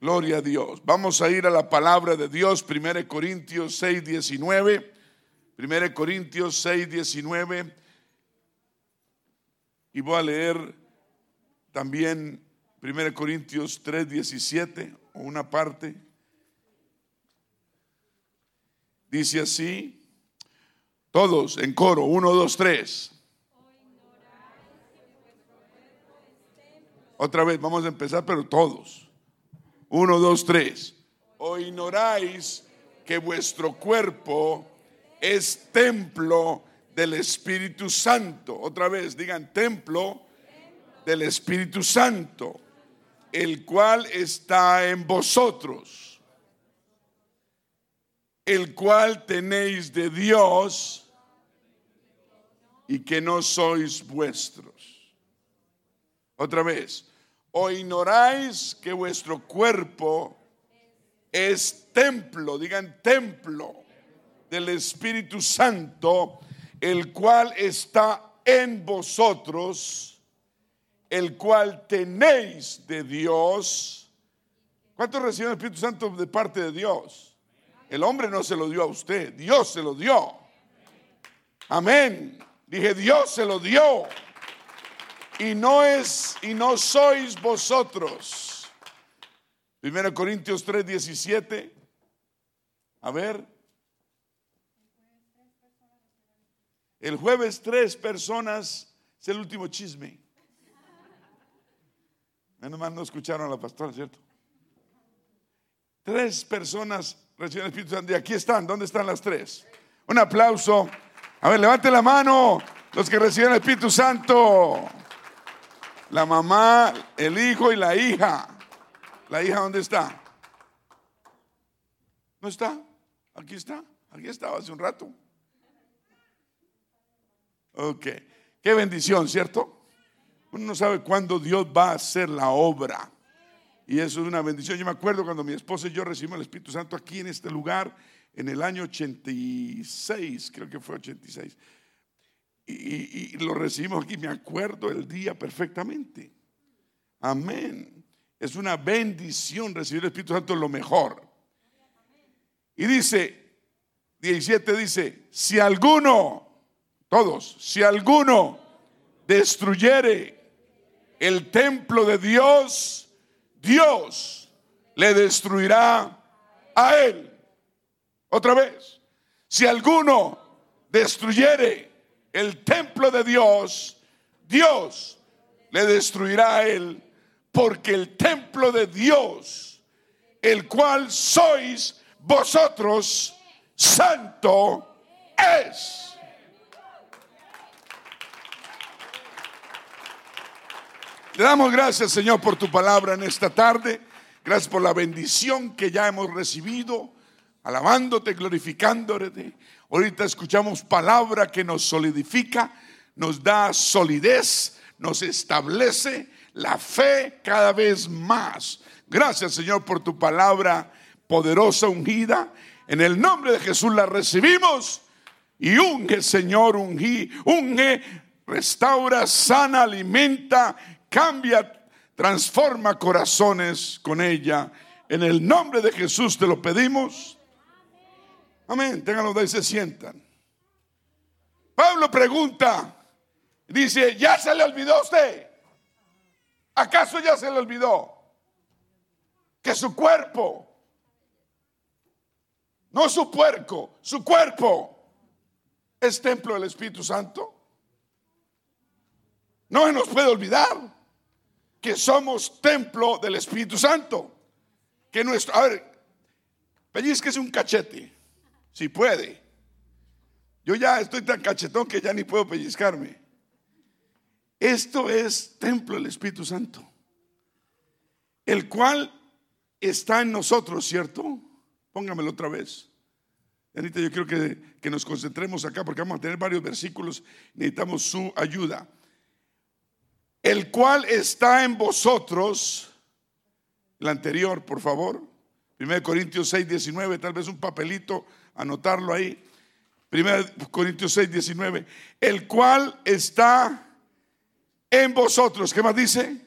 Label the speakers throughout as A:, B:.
A: Gloria a Dios. Vamos a ir a la palabra de Dios, 1 Corintios 6, 19. 1 Corintios 6, 19. Y voy a leer también 1 Corintios 3, 17, o una parte. Dice así, todos en coro, 1, 2, 3. Otra vez, vamos a empezar, pero todos. Uno, dos, tres. O ignoráis que vuestro cuerpo es templo del Espíritu Santo. Otra vez, digan templo del Espíritu Santo, el cual está en vosotros, el cual tenéis de Dios y que no sois vuestros. Otra vez, o ignoráis que vuestro cuerpo es templo, digan templo del Espíritu Santo, el cual está en vosotros, el cual tenéis de Dios. ¿Cuántos reciben el Espíritu Santo de parte de Dios? El hombre no se lo dio a usted, Dios se lo dio. Amén. Dije, Dios se lo dio y no es y no sois vosotros. Primero Corintios 3, 17. A ver. El jueves tres personas es el último chisme. Menos mal no escucharon a la pastora, ¿cierto? Tres personas reciben el Espíritu Santo. Y aquí están. ¿Dónde están las tres? Un aplauso. A ver, levante la mano los que reciben el Espíritu Santo la mamá, el hijo y la hija. ¿La hija dónde está? ¿No está? Aquí está. Aquí estaba hace un rato. Ok. Qué bendición, ¿cierto? Uno no sabe cuándo Dios va a hacer la obra. Y eso es una bendición. Yo me acuerdo cuando mi esposa y yo recibimos el Espíritu Santo aquí en este lugar, en el año 86, creo que fue 86 y, lo recibimos aquí. Me acuerdo el día perfectamente. Amén. Es una bendición recibir el Espíritu Santo, lo mejor. Y dice, 17 dice, si alguno, todos, si alguno destruyere el templo de Dios, Dios le destruirá a él. Otra vez, si alguno destruyere el templo de Dios, Dios le destruirá a él, porque el templo de Dios, el cual sois vosotros, santo es. Le damos gracias, Señor, por tu palabra en esta tarde. Gracias por la bendición que ya hemos recibido, alabándote, glorificándote. Ahorita escuchamos palabra que nos solidifica, nos da solidez, nos establece la fe cada vez más. Gracias Señor por tu palabra poderosa, ungida. En el nombre de Jesús la recibimos y unge Señor, unge, unge, restaura, sana, alimenta, cambia, transforma corazones con ella. En el nombre de Jesús te lo pedimos. Amén. Ténganlo de ahí, se sientan. Pablo pregunta, dice, ¿ya se le olvidó a usted? ¿Acaso ya se le olvidó que su cuerpo, no su puerco, su cuerpo es templo del Espíritu Santo? No se nos puede olvidar que somos templo del Espíritu Santo. Que nuestro, a ver, que es un cachete. Si puede. Yo ya estoy tan cachetón que ya ni puedo pellizcarme. Esto es templo del Espíritu Santo, el cual está en nosotros, ¿cierto? Póngamelo otra vez. Anita, yo quiero que, que, nos concentremos acá porque vamos a tener varios versículos, necesitamos su ayuda. El cual está en vosotros, la anterior, por favor, 1 Corintios 6, 19, tal vez un papelito anotarlo ahí. 1 Corintios 6, 19. El cual está en vosotros. ¿Qué más dice?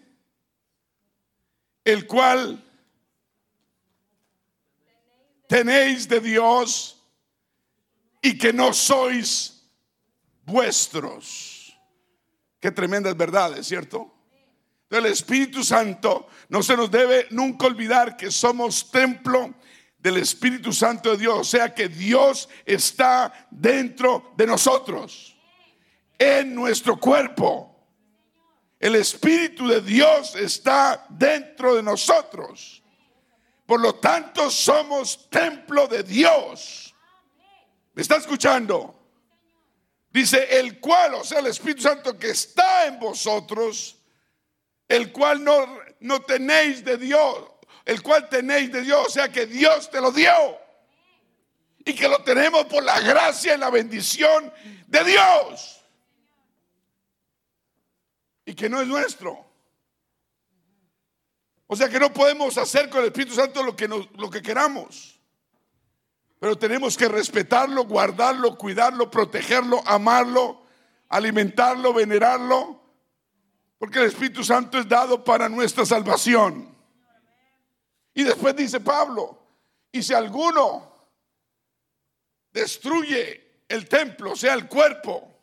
A: El cual tenéis de Dios y que no sois vuestros. Qué tremendas verdades, ¿cierto? El Espíritu Santo no se nos debe nunca olvidar que somos templo del Espíritu Santo de Dios, o sea que Dios está dentro de nosotros, en nuestro cuerpo. El Espíritu de Dios está dentro de nosotros. Por lo tanto, somos templo de Dios. ¿Me está escuchando? Dice, el cual, o sea, el Espíritu Santo que está en vosotros, el cual no, no tenéis de Dios, el cual tenéis de Dios, o sea que Dios te lo dio. Y que lo tenemos por la gracia y la bendición de Dios. Y que no es nuestro. O sea que no podemos hacer con el Espíritu Santo lo que, lo que queramos. Pero tenemos que respetarlo, guardarlo, cuidarlo, protegerlo, amarlo, alimentarlo, venerarlo porque el Espíritu Santo es dado para nuestra salvación. Y después dice Pablo, y si alguno destruye el templo, o sea, el cuerpo,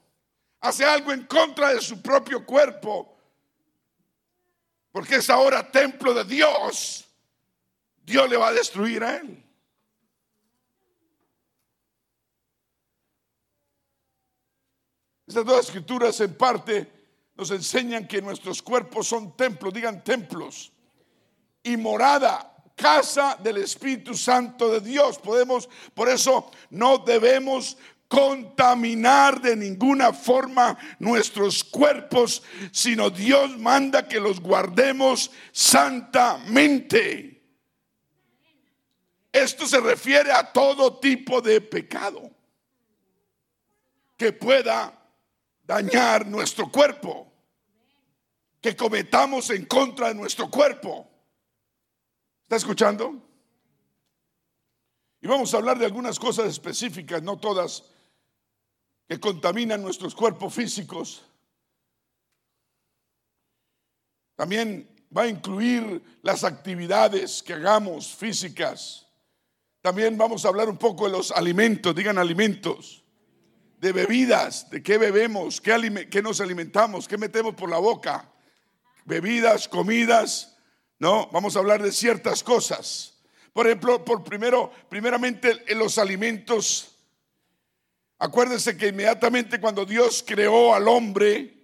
A: hace algo en contra de su propio cuerpo, porque es ahora templo de Dios, Dios le va a destruir a él. Estas dos escrituras en parte nos enseñan que nuestros cuerpos son templos, digan templos, y morada, casa del Espíritu Santo de Dios. Podemos, por eso no debemos contaminar de ninguna forma nuestros cuerpos, sino Dios manda que los guardemos santamente. Esto se refiere a todo tipo de pecado que pueda dañar nuestro cuerpo, que cometamos en contra de nuestro cuerpo. ¿Está escuchando? Y vamos a hablar de algunas cosas específicas, no todas, que contaminan nuestros cuerpos físicos. También va a incluir las actividades que hagamos físicas. También vamos a hablar un poco de los alimentos, digan alimentos de bebidas, de qué bebemos, qué, nos alimentamos, qué metemos por la boca, bebidas, comidas, ¿no? Vamos a hablar de ciertas cosas. Por ejemplo, por primero, primeramente en los alimentos. Acuérdense que inmediatamente cuando Dios creó al hombre,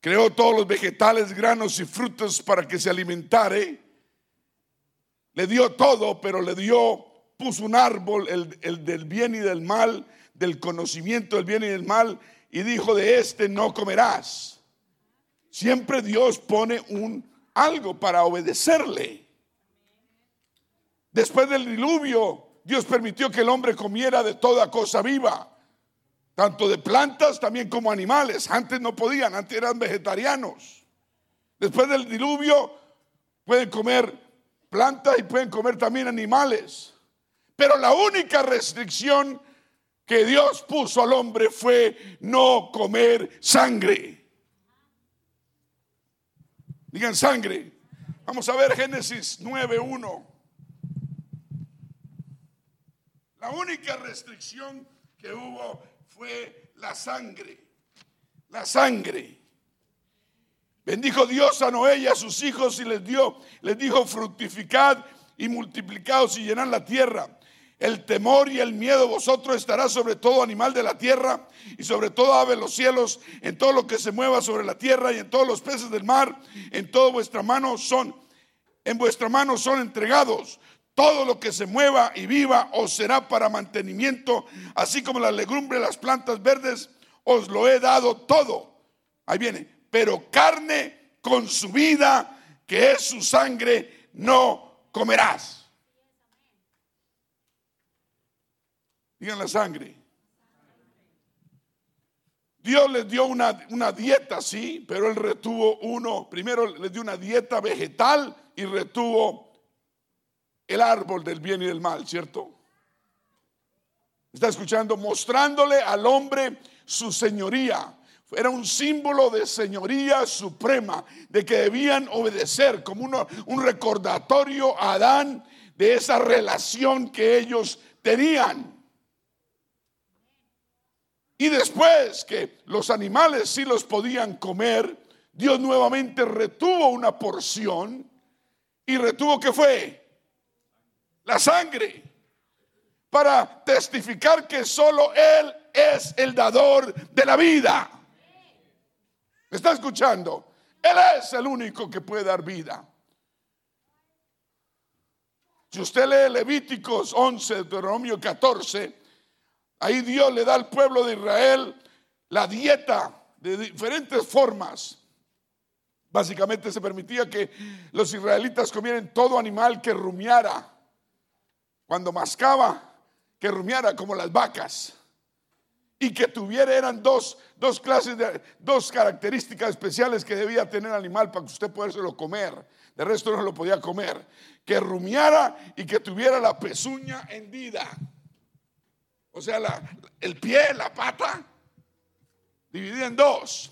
A: creó todos los vegetales, granos y frutos para que se alimentare. Le dio todo, pero le dio, puso un árbol, el, el del bien y del mal, del conocimiento del bien y del mal y dijo, de este no comerás. Siempre Dios pone un algo para obedecerle. Después del diluvio, Dios permitió que el hombre comiera de toda cosa viva, tanto de plantas también como animales. Antes no podían, antes eran vegetarianos. Después del diluvio pueden comer plantas y pueden comer también animales. Pero la única restricción que Dios puso al hombre fue no comer sangre. Digan sangre. Vamos a ver Génesis 9.1. La única restricción que hubo fue la sangre. La sangre. Bendijo Dios a Noé y a sus hijos y les dio, les dijo fructificad y multiplicados y llenad la tierra el temor y el miedo vosotros estará sobre todo animal de la tierra y sobre todo ave de los cielos, en todo lo que se mueva sobre la tierra y en todos los peces del mar, en toda vuestra mano son, en vuestra mano son entregados. Todo lo que se mueva y viva os será para mantenimiento, así como la legumbre, las plantas verdes, os lo he dado todo. Ahí viene, pero carne con su vida, que es su sangre, no comerás. Digan la sangre. Dios les dio una, una, dieta, sí, pero Él retuvo uno. Primero les dio una dieta vegetal y retuvo el árbol del bien y del mal, ¿cierto? Está escuchando, mostrándole al hombre su señoría. Era un símbolo de señoría suprema, de que debían obedecer como uno, un recordatorio a Adán de esa relación que ellos tenían. Y después que los animales sí los podían comer, Dios nuevamente retuvo una porción y retuvo que fue la sangre para testificar que solo Él es el dador de la vida. ¿Me está escuchando? Él es el único que puede dar vida. Si usted lee Levíticos 11, Deuteronomio 14, ahí Dios le da al pueblo de Israel la dieta de diferentes formas. Básicamente se permitía que los israelitas comieran todo animal que rumiara. Cuando mascaba, que rumiara como las vacas. Y que tuviera, eran dos, dos clases de, dos características especiales que debía tener el animal para que usted lo comer. De resto no lo podía comer. Que rumiara y que tuviera la pezuña hendida. O sea, el pie, la pata, dividida en dos.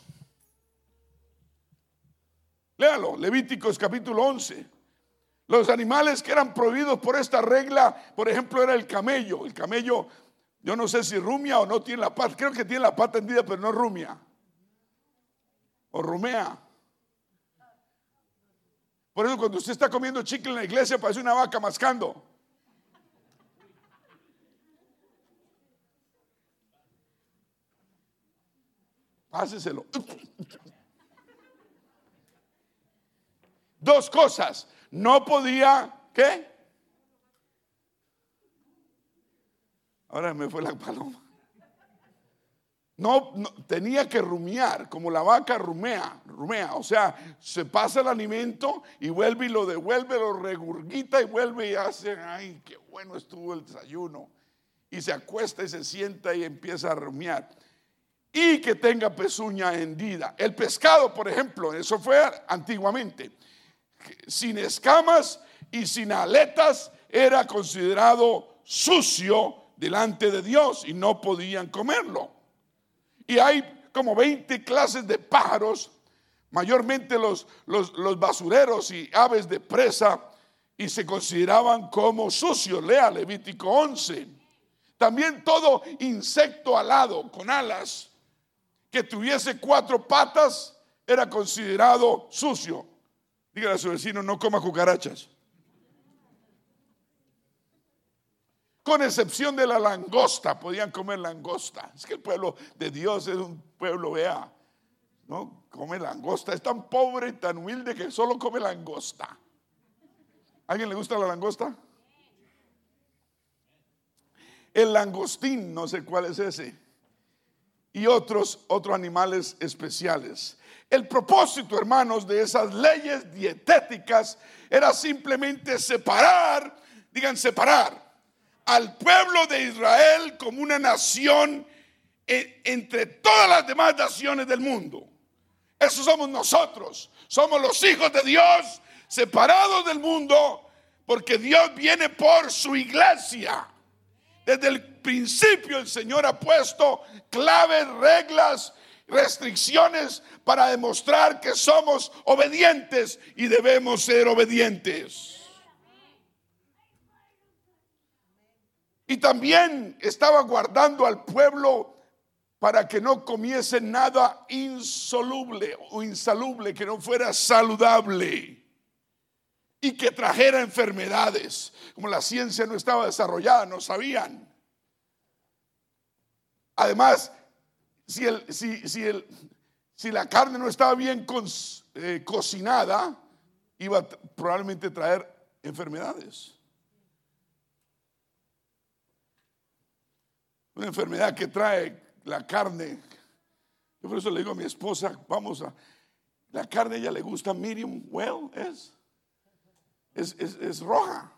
A: Léalo, Levíticos capítulo 11. Los animales que eran prohibidos por esta regla, por ejemplo, era el camello. El camello, yo no sé si rumia o no tiene la pata. Creo que tiene la pata hendida, pero no rumia. O rumea. Por eso cuando usted está comiendo chicle en la iglesia parece una vaca mascando. Páseselo. Dos cosas. No podía, ¿qué? Ahora me fue la paloma. No, tenía que rumiar, como la vaca rumea, rumea, o sea, se pasa el alimento y vuelve y lo devuelve, lo regurgita y vuelve y hace, ay, qué bueno estuvo el desayuno. Y se acuesta y se sienta y empieza a rumiar. Y que tenga pezuña hendida. El pescado, por ejemplo, eso fue antiguamente, sin escamas y sin aletas, era considerado sucio delante de Dios y no podían comerlo. Y hay como 20 clases de pájaros, mayormente los, los, basureros y aves de presa, y se consideraban como sucios. Lea Levítico 11. También todo insecto alado con alas que tuviese cuatro patas era considerado sucio. Dígale a su vecino, no coma cucarachas. con excepción de la langosta, podían comer langosta. Es que el pueblo de Dios es un pueblo, vea, ¿no? Come langosta. Es tan pobre y tan humilde que solo come langosta. ¿Alguien le gusta la langosta? El langostín, no sé cuál es ese. Y otros, otros animales especiales. El propósito, hermanos, de esas leyes dietéticas era simplemente separar, digan separar al pueblo de Israel como una nación entre todas las demás naciones del mundo. Eso somos nosotros. Somos los hijos de Dios separados del mundo porque Dios viene por su iglesia. Desde el principio el Señor ha puesto claves, reglas, restricciones para demostrar que somos obedientes y debemos ser obedientes. Y también estaba guardando al pueblo para que no comiese nada insoluble o insalubre, que no fuera saludable y que trajera enfermedades. Como la ciencia no estaba desarrollada, no sabían. Además, si, el, si, si, el, si la carne no estaba bien eh, cocinada, iba a probablemente traer enfermedades. una enfermedad que trae la carne. Yo por eso le digo a mi esposa, vamos a, la carne ella le gusta medium well, es, es, es, roja.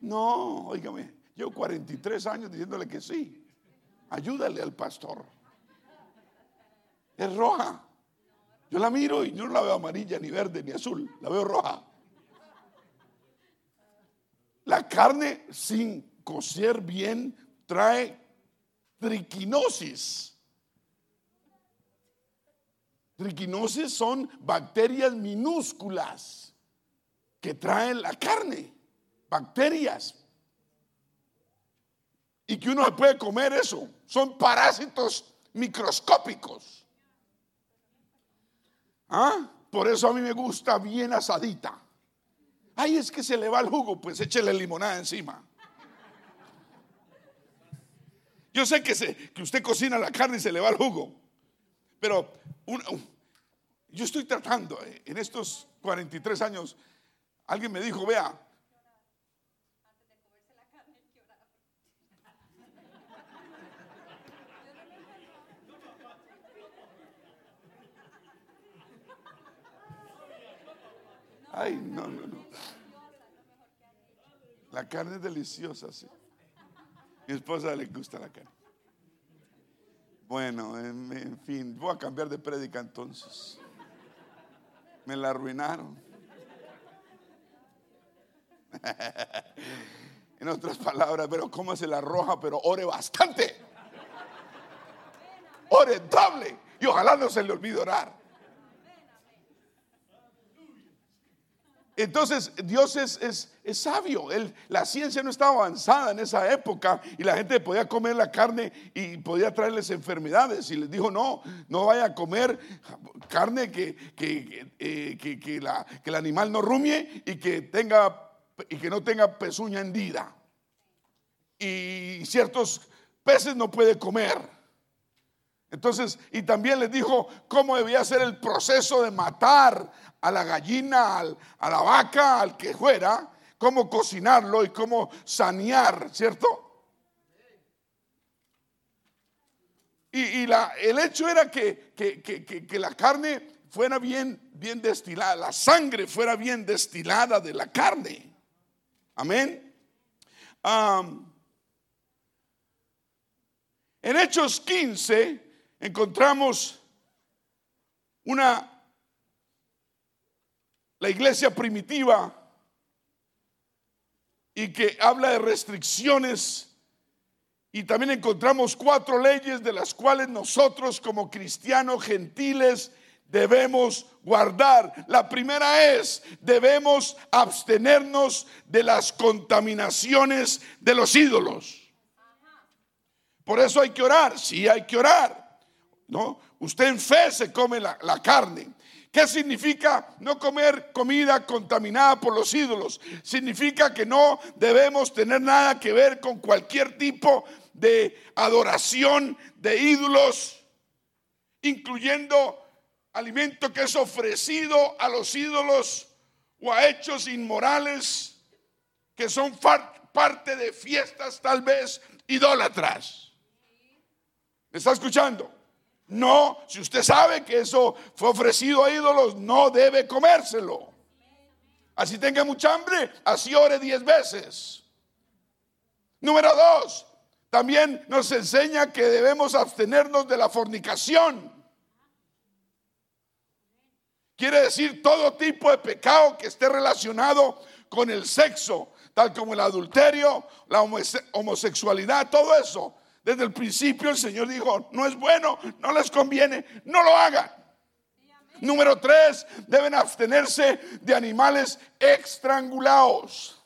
A: No, oígame, yo 43 años diciéndole que sí. Ayúdale al pastor. Es roja. Yo la miro y no la veo amarilla, ni verde, ni azul. La veo roja. La carne sin cocer bien trae triquinosis. Triquinosis son bacterias minúsculas que traen la carne. bacterias. Y que uno se puede comer eso. Son parásitos microscópicos. ¿Ah? Por eso a mí me gusta bien asadita. Ay, es que se le va el jugo, pues échele limonada encima. Yo sé que, se, que usted cocina la carne y se le va el jugo, pero yo estoy tratando eh, en estos 43 años. Alguien me dijo, vea, Ay, no, no, no. La carne es deliciosa, sí. Mi esposa le gusta la carne. Bueno, en, fin, voy a cambiar de prédica entonces. Me la arruinaron. en otras palabras, pero cómo se la roja, pero ore bastante. Ore doble. Y ojalá no se le olvide orar. Entonces Dios es, sabio. la ciencia no estaba avanzada en esa época y la gente podía comer la carne y podía traerles enfermedades. Y les dijo, no, no vaya a comer carne que, que, eh, la, que el animal no rumie y que, tenga, y que no tenga pezuña hendida. Y ciertos peces no puede comer. Entonces, y también les dijo cómo debía ser el proceso de matar a la gallina, a la vaca, al que fuera, cómo cocinarlo y cómo sanear, ¿cierto? Y, la, el hecho era que, que, la carne fuera bien, bien destilada, la sangre fuera bien destilada de la carne. Amén. en Hechos 15 encontramos una la iglesia primitiva y que habla de restricciones. Y también encontramos cuatro leyes de las cuales nosotros como cristianos gentiles debemos guardar. La primera es, debemos abstenernos de las contaminaciones de los ídolos. Por eso hay que orar, sí hay que orar. ¿no? Usted en fe se come la, la carne. ¿Qué significa no comer comida contaminada por los ídolos? Significa que no debemos tener nada que ver con cualquier tipo de adoración de ídolos, incluyendo alimento que es ofrecido a los ídolos o a hechos inmorales que son parte de fiestas tal vez idólatras. ¿Me está escuchando? No, si usted sabe que eso fue ofrecido a ídolos, no debe comérselo. Así tenga mucha hambre, así ore diez veces. Número dos, también nos enseña que debemos abstenernos de la fornicación. Quiere decir todo tipo de pecado que esté relacionado con el sexo, tal como el adulterio, la homosexualidad, todo eso desde el principio el Señor dijo, no es bueno, no les conviene, no lo hagan. Número tres, deben abstenerse de animales estrangulados.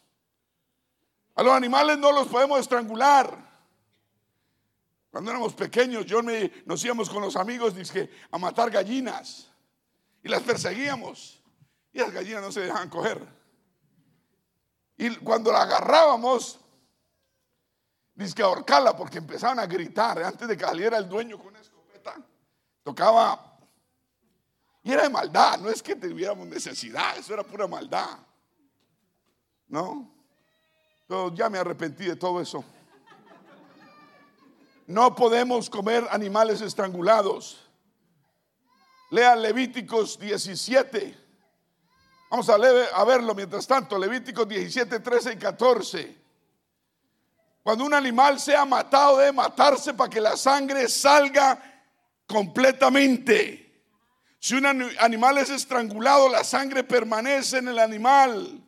A: A los animales no los podemos estrangular. Cuando éramos pequeños, yo me, nos íbamos con los amigos dizque, a matar gallinas y las perseguíamos. Y las gallinas no se dejaban coger. Y cuando la agarrábamos, Dice que ahorcarla porque empezaban a gritar antes de que saliera el dueño con una escopeta. Tocaba. Y era de maldad, no es que tuviéramos necesidad, eso era pura maldad. ¿No? Pero ya me arrepentí de todo eso. No podemos comer animales estrangulados. Lea Levíticos 17. Vamos a, verlo mientras tanto. Levíticos 17, 13 y 14. Cuando un animal sea matado debe matarse para que la sangre salga completamente. Si un animal es estrangulado, la sangre permanece en el animal.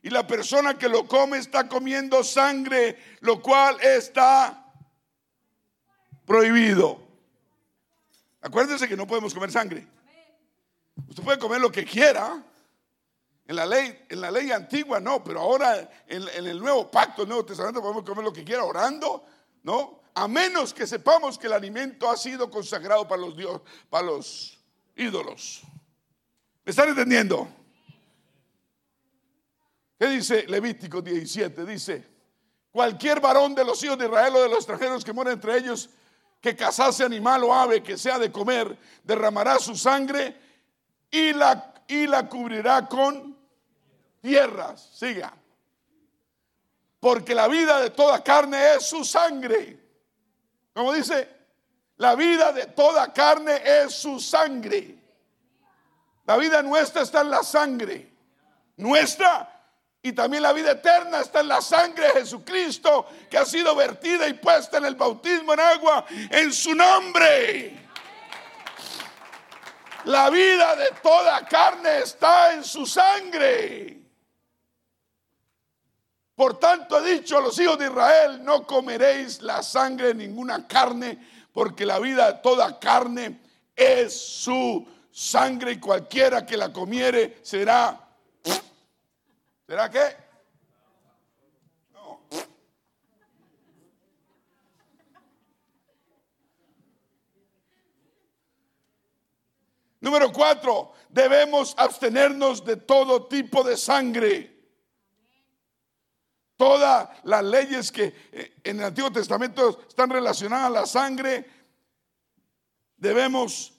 A: Y la persona que lo come está comiendo sangre, lo cual está prohibido. Acuérdense que no podemos comer sangre. Usted puede comer lo que quiera, En la ley, en la ley antigua no, pero ahora en, el nuevo pacto, el Nuevo Testamento, podemos comer lo que quiera orando, ¿no? A menos que sepamos que el alimento ha sido consagrado para los dios, para los ídolos. ¿Me están entendiendo? ¿Qué dice Levítico 17? Dice, cualquier varón de los hijos de Israel o de los extranjeros que muera entre ellos, que cazase animal o ave que sea de comer, derramará su sangre y la, y la cubrirá con tierras. Siga. Porque la vida de toda carne es su sangre. Como dice, la vida de toda carne es su sangre. La vida nuestra está en la sangre. Nuestra y también la vida eterna está en la sangre de Jesucristo que ha sido vertida y puesta en el bautismo en agua en su nombre. La vida de toda carne está en su sangre. Por tanto he dicho a los hijos de Israel, no comeréis la sangre de ninguna carne, porque la vida de toda carne es su sangre y cualquiera que la comiere será... ¿Será qué? Número cuatro, debemos abstenernos de todo tipo de sangre. Todas las leyes que eh, en el Antiguo Testamento están relacionadas a la sangre, debemos,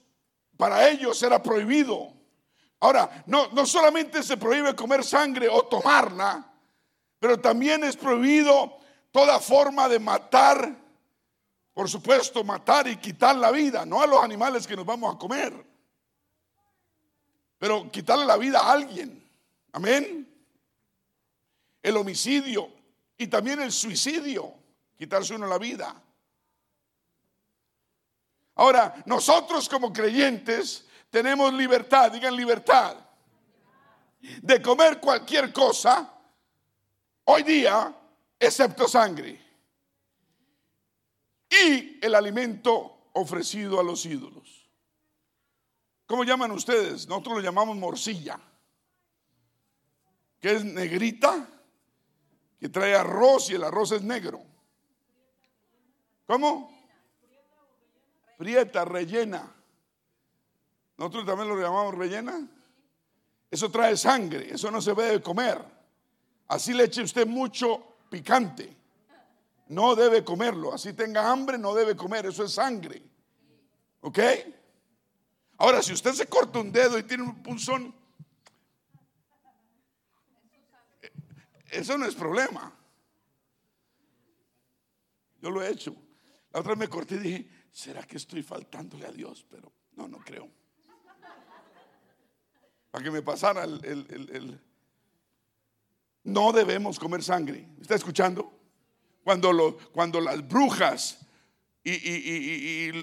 A: para ellos era prohibido. Ahora, no, no solamente se prohíbe comer sangre o tomarla, pero también es prohibido toda forma de matar, por supuesto, matar y quitar la vida, no a los animales que nos vamos a comer, pero quitarle la vida a alguien. Amén el homicidio y también el suicidio, quitarse uno la vida. Ahora, nosotros como creyentes tenemos libertad, digan libertad, de comer cualquier cosa hoy día, excepto sangre. Y el alimento ofrecido a los ídolos. ¿Cómo llaman ustedes? Nosotros lo llamamos morcilla, que es negrita que trae arroz y el arroz es negro. ¿Cómo? Prieta, rellena. Nosotros también lo llamamos rellena. Eso trae sangre, eso no se debe comer. Así le eche usted mucho picante. No debe comerlo. Así tenga hambre, no debe comer. Eso es sangre. ¿Ok? Ahora, si usted se corta un dedo y tiene un punzón, Eso no es problema. Yo lo he hecho. La otra vez me corté y dije, ¿será que estoy faltándole a Dios? Pero no, no creo. Para que me pasara el... No debemos comer sangre. ¿Está escuchando? Cuando, lo, cuando las brujas y,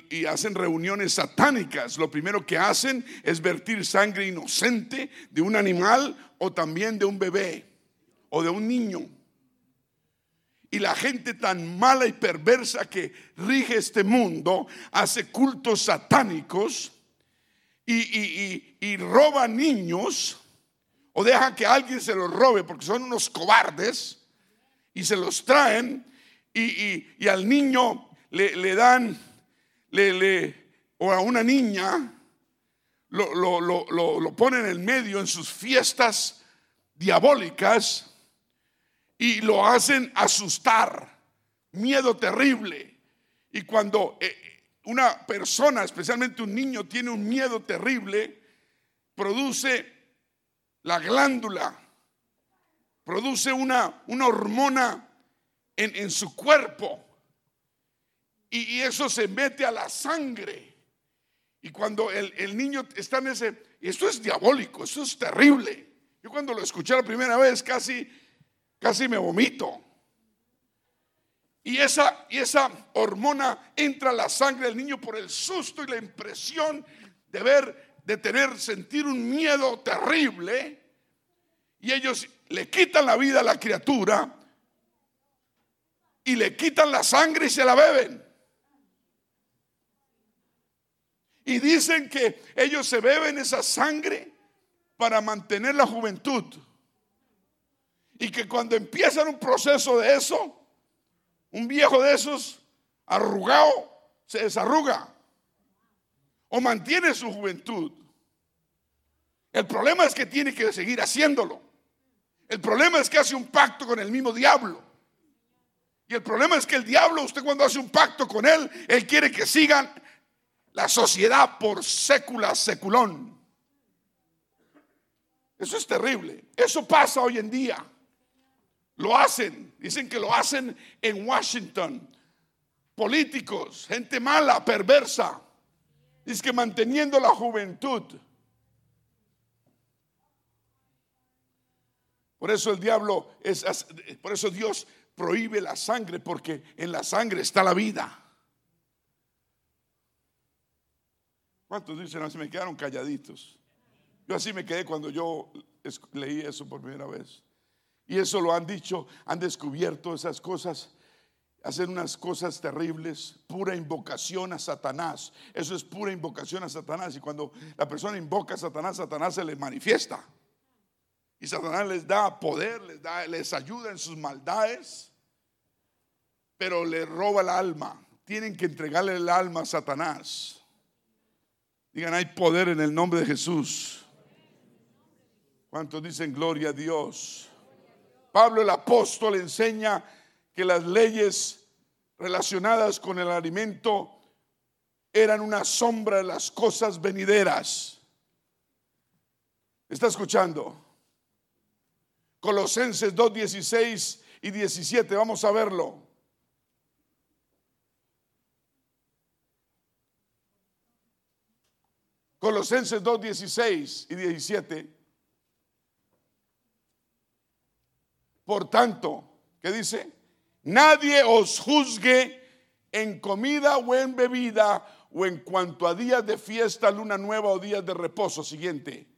A: y, hacen reuniones satánicas, lo primero que hacen es vertir sangre inocente de un animal o también de un bebé o de un niño. Y la gente tan mala y perversa que rige este mundo hace cultos satánicos y, roba niños o deja que alguien se los robe porque son unos cobardes y se los traen y, al niño le, dan, le, o a una niña lo, lo, lo, lo ponen en el medio en sus fiestas diabólicas y lo hacen asustar, miedo terrible. Y cuando eh, una persona, especialmente un niño, tiene un miedo terrible, produce la glándula, produce una, una hormona en, su cuerpo. Y, eso se mete a la sangre. Y cuando el, el niño está en ese, esto es diabólico, esto es terrible. Yo cuando lo escuché la primera vez casi casi me vomito. Y esa, y esa hormona entra a la sangre del niño por el susto y la impresión de ver, de tener, sentir un miedo terrible. Y ellos le quitan la vida a la criatura y le quitan la sangre y se la beben. Y dicen que ellos se beben esa sangre para mantener la juventud. Y que cuando empiezan un proceso de eso, un viejo de esos, arrugado, se desarruga o mantiene su juventud. El problema es que tiene que seguir haciéndolo. El problema es que hace un pacto con el mismo diablo. Y el problema es que el diablo, usted cuando hace un pacto con él, él quiere que sigan la sociedad por sécula, seculón. Eso es terrible. Eso pasa hoy en día. Lo hacen. Dicen que lo hacen en Washington. Políticos, gente mala, perversa. Dice que manteniendo la juventud. Por eso el diablo es, por eso Dios prohíbe la sangre porque en la sangre está la vida. ¿Cuántos dicen así? Me quedaron calladitos. Yo así me quedé cuando yo leí eso por primera vez. Y eso lo han dicho, han descubierto esas cosas, hacen unas cosas terribles, pura invocación a Satanás. Eso es pura invocación a Satanás. Y cuando la persona invoca a Satanás, Satanás se le manifiesta. Y Satanás les da poder, les, da, les ayuda en sus maldades, pero le roba el alma. Tienen que entregarle el alma a Satanás. Digan, hay poder en el nombre de Jesús. ¿Cuántos dicen gloria a Dios? Pablo el apóstol enseña que las leyes relacionadas con el alimento eran una sombra de las cosas venideras. ¿Está escuchando? Colosenses 2, 16 y 17. Vamos a verlo. Colosenses 2, 16 y 17. Por tanto, ¿qué dice? Nadie os juzgue en comida o en bebida o en cuanto a días de fiesta, luna nueva o días de reposo. Siguiente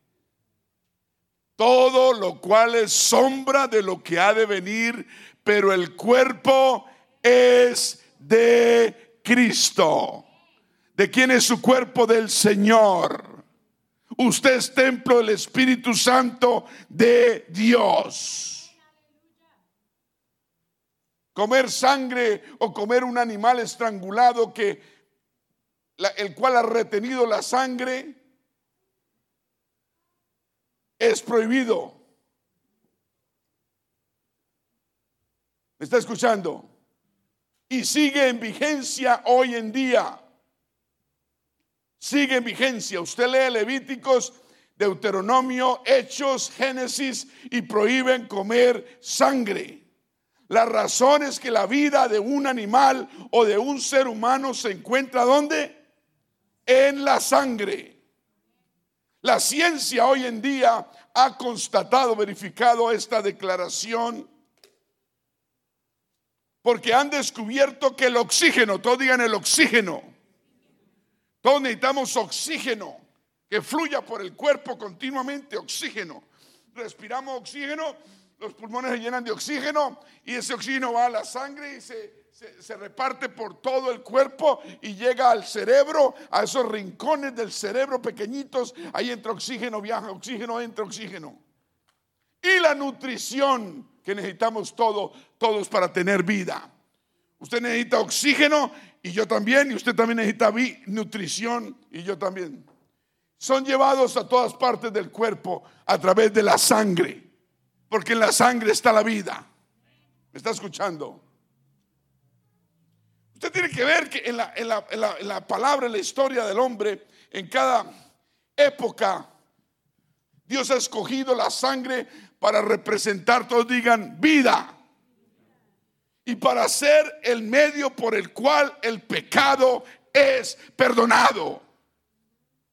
A: todo lo cual es sombra de lo que ha de venir, pero el cuerpo es de Cristo. ¿De quién es su cuerpo? Del Señor. Usted es templo del Espíritu Santo de Dios. Comer sangre o comer un animal estrangulado que el cual ha retenido la sangre es prohibido. ¿Me está escuchando? Y sigue en vigencia hoy en día. Sigue en vigencia. Usted lee Levíticos, Deuteronomio, Hechos, Génesis y prohíben comer sangre. La razón es que la vida de un animal o de un ser humano se encuentra ¿dónde? En la sangre. La ciencia hoy en día ha constatado, verificado esta declaración, porque han descubierto que el oxígeno, todos digan el oxígeno, todos necesitamos oxígeno que fluya por el cuerpo continuamente, oxígeno. Respiramos oxígeno, los pulmones se llenan de oxígeno y ese oxígeno va a la sangre y se se, reparte por todo el cuerpo y llega al cerebro, a esos rincones del cerebro pequeñitos, ahí entra oxígeno, viaja oxígeno, entra oxígeno. Y la nutrición que necesitamos todo, todos para tener vida. Usted necesita oxígeno y yo también, y usted también necesita nutrición y yo también. Son llevados a todas partes del cuerpo a través de la sangre, porque en la sangre está la vida. ¿Me está escuchando? Usted tiene que ver que en la, en, la, palabra, en la historia del hombre, en cada época, Dios ha escogido la sangre para representar, todos digan, vida. Y para ser el medio por el cual el pecado es perdonado.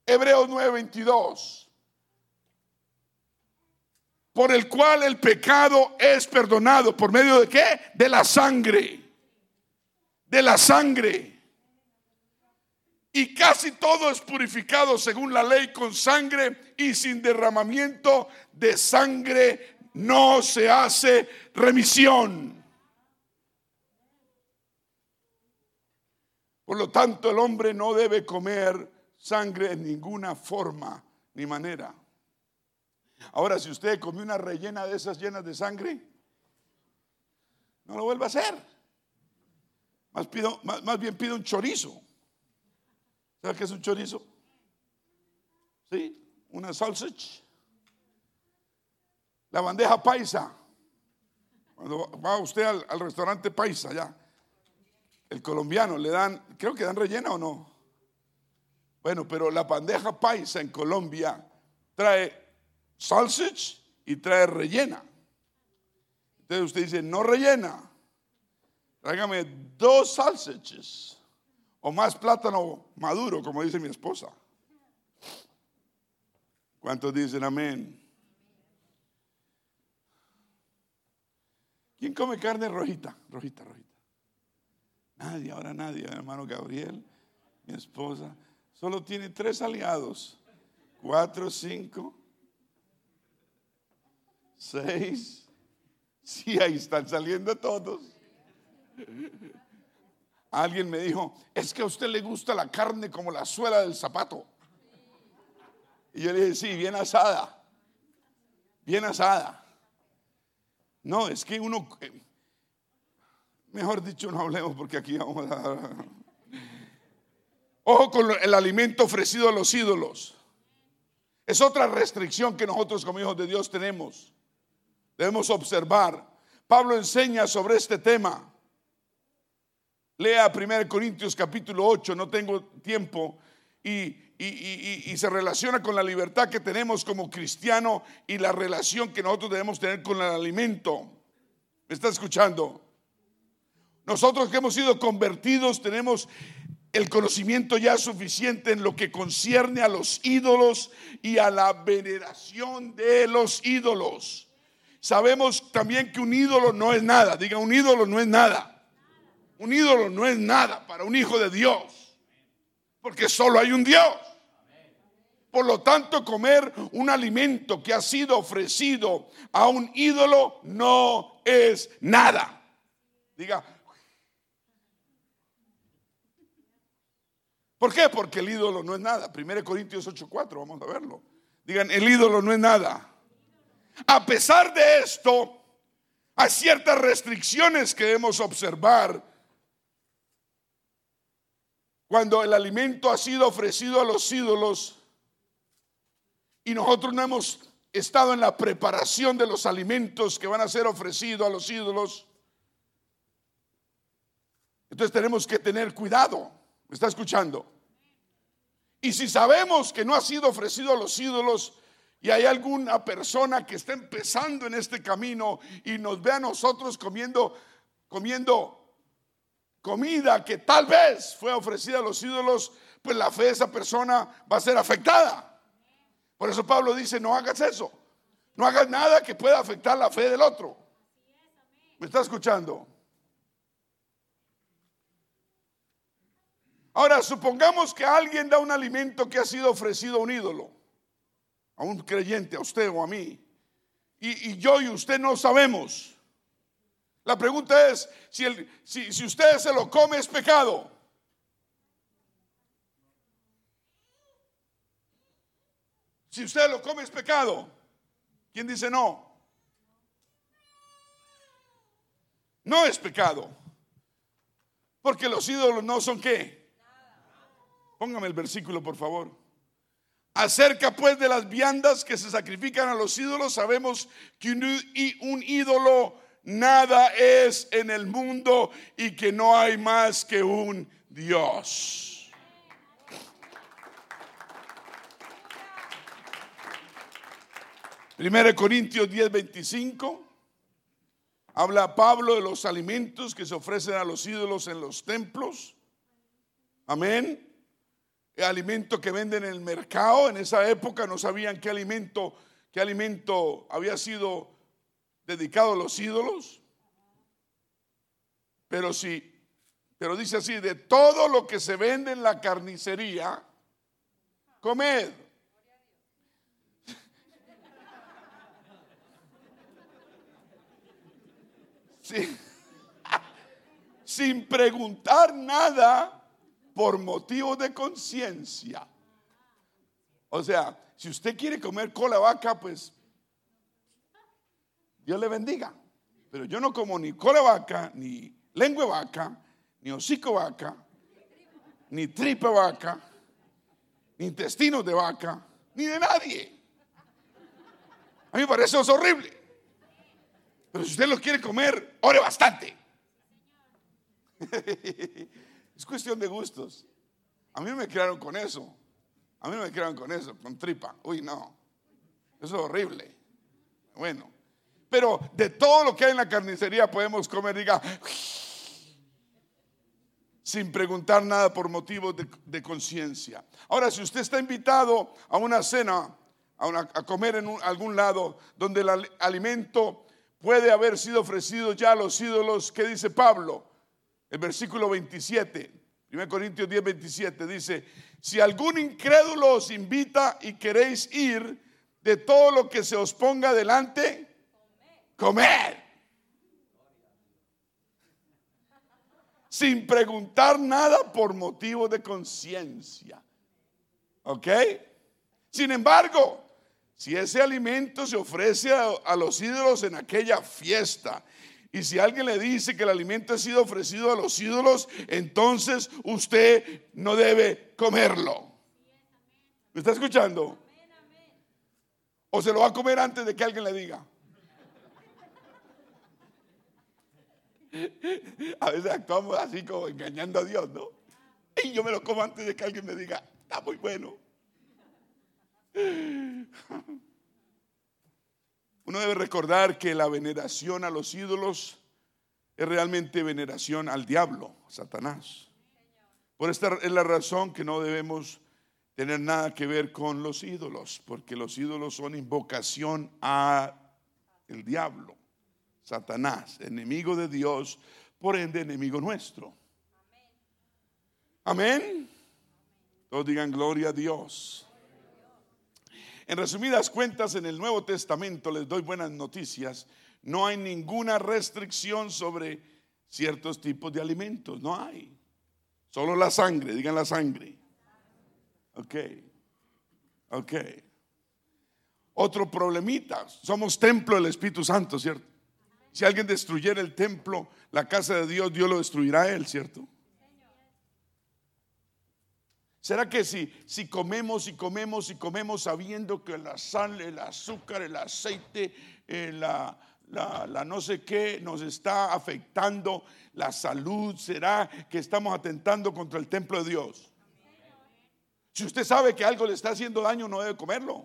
A: Hebreos 9:22. Por el cual el pecado es perdonado. ¿Por medio de qué? De la sangre de la sangre. Y casi todo es purificado según la ley con sangre y sin derramamiento de sangre no se hace remisión. Por lo tanto, el hombre no debe comer sangre en ninguna forma ni manera. Ahora, si usted comió una rellena de esas llenas de sangre, no lo vuelva a hacer. Más, bien pido un chorizo. ¿Sabe qué es un chorizo? ¿Sí? Una sausage. La bandeja paisa. Cuando va usted al, al restaurante paisa, ya. El colombiano le dan, creo que dan rellena o no. Bueno, pero la bandeja paisa en Colombia trae sausage y trae rellena. Entonces usted dice, no rellena. Tráigame dos sausages o más plátano maduro, como dice mi esposa. ¿Cuántos dicen amén? ¿Quién come carne rojita? Rojita, rojita. Nadie, ahora nadie, hermano Gabriel, mi esposa. Solo tiene tres aliados. Cuatro, cinco, seis. Sí, ahí están saliendo todos. Alguien me dijo, es que a usted le gusta la carne como la suela del zapato. Y yo le dije, sí, bien asada. Bien asada. No, es que uno, eh, mejor dicho, no hablemos porque aquí vamos a... Ojo con el alimento ofrecido a los ídolos. Es otra restricción que nosotros como hijos de Dios tenemos. Debemos observar. Pablo enseña sobre este tema. Lea 1 Corintios capítulo 8, no tengo tiempo, y, y, se relaciona con la libertad que tenemos como cristiano y la relación que nosotros debemos tener con el alimento. ¿Me está escuchando? Nosotros que hemos sido convertidos tenemos el conocimiento ya suficiente en lo que concierne a los ídolos y a la veneración de los ídolos. Sabemos también que un ídolo no es nada. Diga, un ídolo no es nada. Un ídolo no es nada para un hijo de Dios. Porque solo hay un Dios. Por lo tanto, comer un alimento que ha sido ofrecido a un ídolo no es nada. Diga, ¿Por qué? Porque el ídolo no es nada. 1 Corintios 8:4, vamos a verlo. Digan, el ídolo no es nada. A pesar de esto, hay ciertas restricciones que debemos observar cuando el alimento ha sido ofrecido a los ídolos y nosotros no hemos estado en la preparación de los alimentos que van a ser ofrecidos a los ídolos. Entonces tenemos que tener cuidado. ¿Me está escuchando? Y si sabemos que no ha sido ofrecido a los ídolos y hay alguna persona que está empezando en este camino y nos ve a nosotros comiendo, comiendo comida que tal vez fue ofrecida a los ídolos, pues la fe de esa persona va a ser afectada. Por eso Pablo dice, no hagas eso. No hagas nada que pueda afectar la fe del otro. ¿Me está escuchando? Ahora, supongamos que alguien da un alimento que ha sido ofrecido a un ídolo, a un creyente, a usted o a mí, y, yo y usted no sabemos. La pregunta es, si, si, usted se lo come es pecado. Si usted lo come es pecado. ¿Quién dice no? No es pecado. Porque los ídolos no son qué? Póngame el versículo, por favor. Acerca pues de las viandas que se sacrifican a los ídolos, sabemos que un, ídolo nada es en el mundo y que no hay más que un Dios. Primero Corintios 10, 25. Habla Pablo de los alimentos que se ofrecen a los ídolos en los templos. Amén alimento que venden en el mercado. En esa época no sabían qué alimento, qué alimento había sido dedicado a los ídolos. Pero sí, pero dice así, de todo lo que se vende en la carnicería, comed. sin preguntar nada por motivo de conciencia. O sea, si usted quiere comer cola vaca, pues Dios le bendiga. Pero yo no como ni cola vaca, ni lengua vaca, ni hocico vaca, ni tripa vaca, ni intestinos de vaca, ni de nadie. A mí me parece horrible. Pero si usted lo quiere comer, ore bastante. es cuestión de gustos. A mí me crearon con eso. A mí me crearon con eso, con tripa. Uy, no. Eso es horrible. Bueno. Pero de todo lo que hay en la carnicería podemos comer, diga, sin preguntar nada por motivos de, conciencia. Ahora, si usted está invitado a una cena, a, comer en algún lado donde el alimento puede haber sido ofrecido ya a los ídolos, ¿qué dice Pablo? El versículo 27, 1 Corintios 10, 27, dice, si algún incrédulo os invita y queréis ir, de todo lo que se os ponga delante, comer. Sin preguntar nada por motivo de conciencia. ¿Ok? Sin embargo, si ese alimento se ofrece a, los ídolos en aquella fiesta, y si alguien le dice que el alimento ha sido ofrecido a los ídolos, entonces usted no debe comerlo. ¿Me está escuchando? ¿O se lo va a comer antes de que alguien le diga? A veces actuamos así como engañando a Dios, ¿no? Y yo me lo como antes de que alguien me diga, está muy bueno. Uno debe recordar que la veneración a los ídolos es realmente veneración al diablo, Satanás. Por esta es la razón que no debemos tener nada que ver con los ídolos, porque los ídolos son invocación a el diablo, Satanás, enemigo de Dios, por ende enemigo nuestro. Amén. Todos digan gloria a Dios. En resumidas cuentas, en el Nuevo Testamento les doy buenas noticias. No hay ninguna restricción sobre ciertos tipos de alimentos. No hay. Solo la sangre, digan la sangre. Ok. Ok. Otro problemita. Somos templo del Espíritu Santo, ¿cierto? Si alguien destruyera el templo, la casa de Dios, Dios lo destruirá a él, ¿cierto? ¿Será que si, si comemos y comemos y comemos sabiendo que la sal, el azúcar, el aceite, eh, la, la, no sé qué nos está afectando la salud? ¿Será que estamos atentando contra el templo de Dios? Si usted sabe que algo le está haciendo daño, no debe comerlo.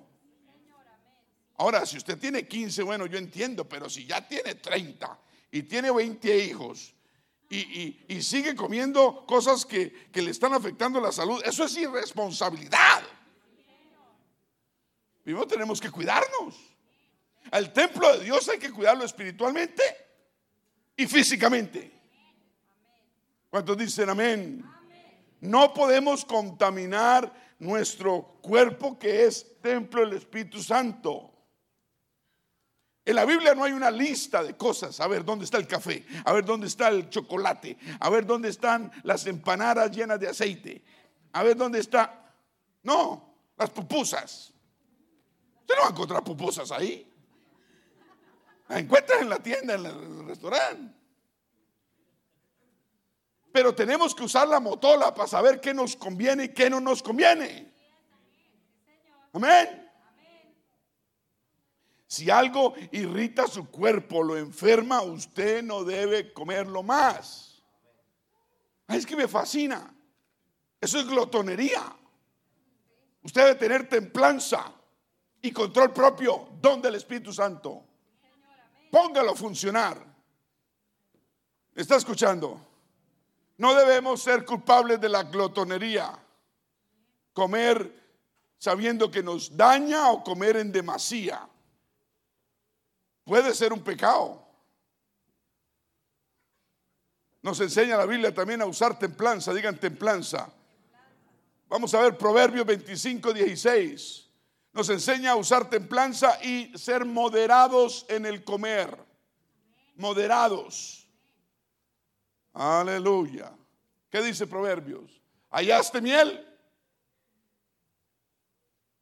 A: Ahora, si usted tiene 15, bueno, yo entiendo, pero si ya tiene 30 y tiene 20 hijos y, sigue comiendo cosas que, le están afectando la salud, eso es irresponsabilidad. Primero tenemos que cuidarnos. Al templo de Dios hay que cuidarlo espiritualmente y físicamente. ¿Cuántos dicen amén? No podemos contaminar nuestro cuerpo que es templo del Espíritu Santo. En la Biblia no hay una lista de cosas. A ver, ¿dónde está el café? A ver, ¿dónde está el chocolate? A ver, ¿dónde están las empanadas llenas de aceite? A ver, ¿dónde está? No, las pupusas. Usted no va a encontrar pupusas ahí. Las encuentras en la tienda, en el restaurante. Pero tenemos que usar la motola para saber qué nos conviene y qué no nos conviene. Amén. Si algo irrita su cuerpo, lo enferma, usted no debe comerlo más. es que me fascina. Eso es glotonería. Usted debe tener templanza y control propio, don del Espíritu Santo. Póngalo a funcionar. ¿Está escuchando? No debemos ser culpables de la glotonería. Comer sabiendo que nos daña o comer en demasía puede ser un pecado. Nos enseña la Biblia también a usar templanza, digan templanza. Vamos a ver Proverbios 25, 16. Nos enseña a usar templanza y ser moderados en el comer. Moderados. Aleluya. ¿Qué dice Proverbios? ¿Hallaste miel?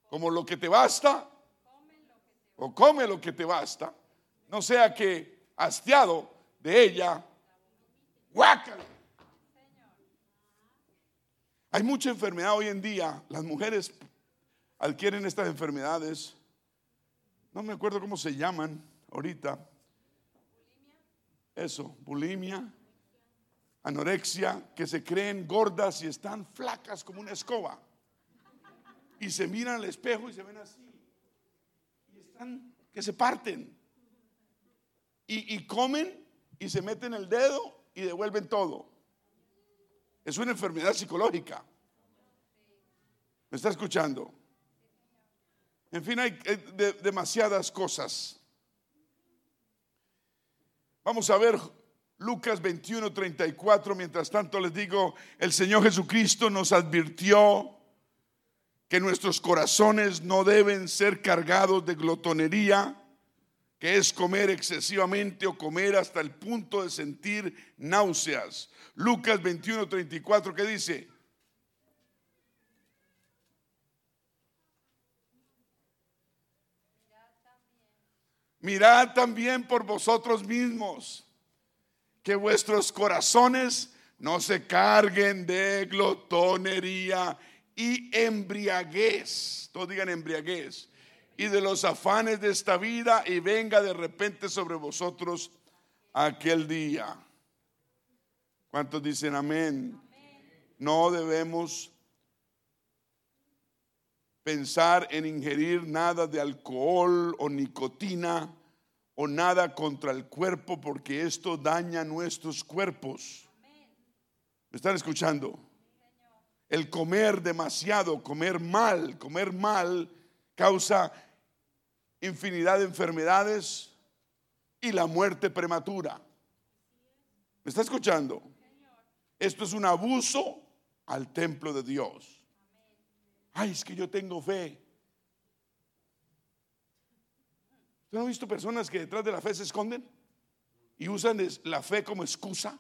A: Como lo que te basta. O come lo que te basta. No sea que hastiado de ella, guácala. Hay mucha enfermedad hoy en día. Las mujeres adquieren estas enfermedades. No me acuerdo cómo se llaman ahorita. Eso, bulimia, anorexia, que se creen gordas y están flacas como una escoba. Y se miran al espejo y se ven así. Y están que se parten. Y, comen y se meten el dedo y devuelven todo. Es una enfermedad psicológica. ¿Me está escuchando? En fin, hay eh, demasiadas cosas. Vamos a ver Lucas 21, 34. Mientras tanto les digo, el Señor Jesucristo nos advirtió que nuestros corazones no deben ser cargados de glotonería, que es comer excesivamente o comer hasta el punto de sentir náuseas. Lucas 21, 34, que dice, mirad también por vosotros mismos que vuestros corazones no se carguen de glotonería y embriaguez, todos digan embriaguez, y de los afanes de esta vida y venga de repente sobre vosotros aquel día. ¿Cuántos dicen amén? No debemos pensar en ingerir nada de alcohol o nicotina o nada contra el cuerpo porque esto daña nuestros cuerpos. ¿Me están escuchando? El comer demasiado, comer mal, comer mal causa infinidad de enfermedades y la muerte prematura. ¿Me está escuchando? Esto es un abuso al templo de Dios. Ay, es que yo tengo fe. ¿Usted no ha visto personas que detrás de la fe se esconden y usan la fe como excusa?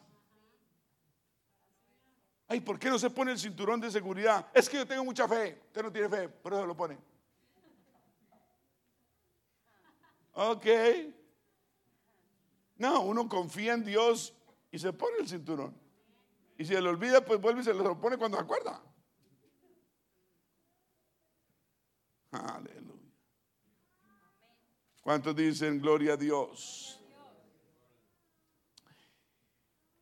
A: Ay, ¿por qué no se pone el cinturón de seguridad? Es que yo tengo mucha fe. Usted no tiene fe, pero se lo pone. Ok. No, uno confía en Dios y se pone el cinturón. Y si se le olvida, pues vuelve y se lo pone cuando acuerda. Aleluya. ¿Cuántos dicen gloria a Dios?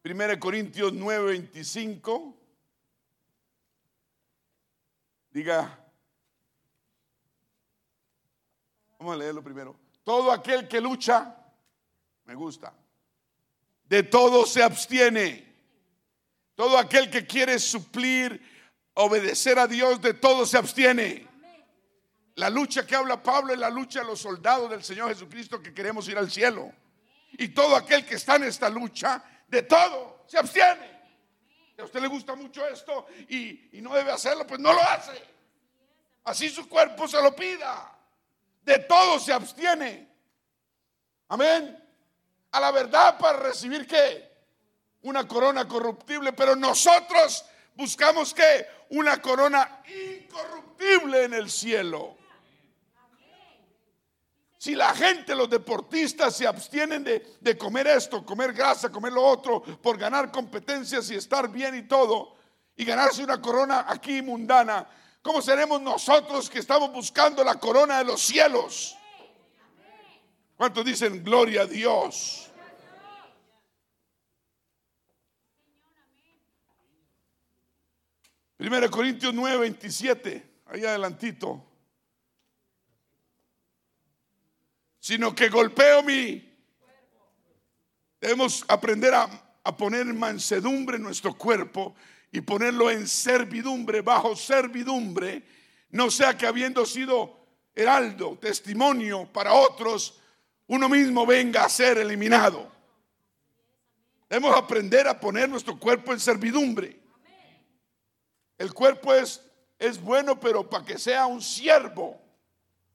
A: 1 Corintios 9, 25. Diga, vamos a leerlo primero. Todo aquel que lucha, me gusta, de todo se abstiene. Todo aquel que quiere suplir, obedecer a Dios, de todo se abstiene. La lucha que habla Pablo es la lucha de los soldados del Señor Jesucristo que queremos ir al cielo. Y todo aquel que está en esta lucha, de todo se abstiene. a usted le gusta mucho esto y, y no debe hacerlo, pues no lo hace. Así su cuerpo se lo pida. De todo se abstiene. Amén. A la verdad para recibir qué? una corona corruptible, pero nosotros buscamos que una corona incorruptible en el cielo. Si la gente, los deportistas se abstienen de, de, comer esto, comer grasa, comer lo otro, por ganar competencias y estar bien y todo, y ganarse una corona aquí mundana, ¿cómo seremos nosotros que estamos buscando la corona de los cielos? ¿Cuántos dicen gloria a Dios? 1 Corintios 9, 27, ahí adelantito. Sino que golpeo mi... Debemos aprender a, a poner mansedumbre en nuestro cuerpo y ponerlo en servidumbre, bajo servidumbre, no sea que habiendo sido heraldo, testimonio para otros, uno mismo venga a ser eliminado. Debemos aprender a poner nuestro cuerpo en servidumbre. El cuerpo es, es bueno, pero para que sea un siervo,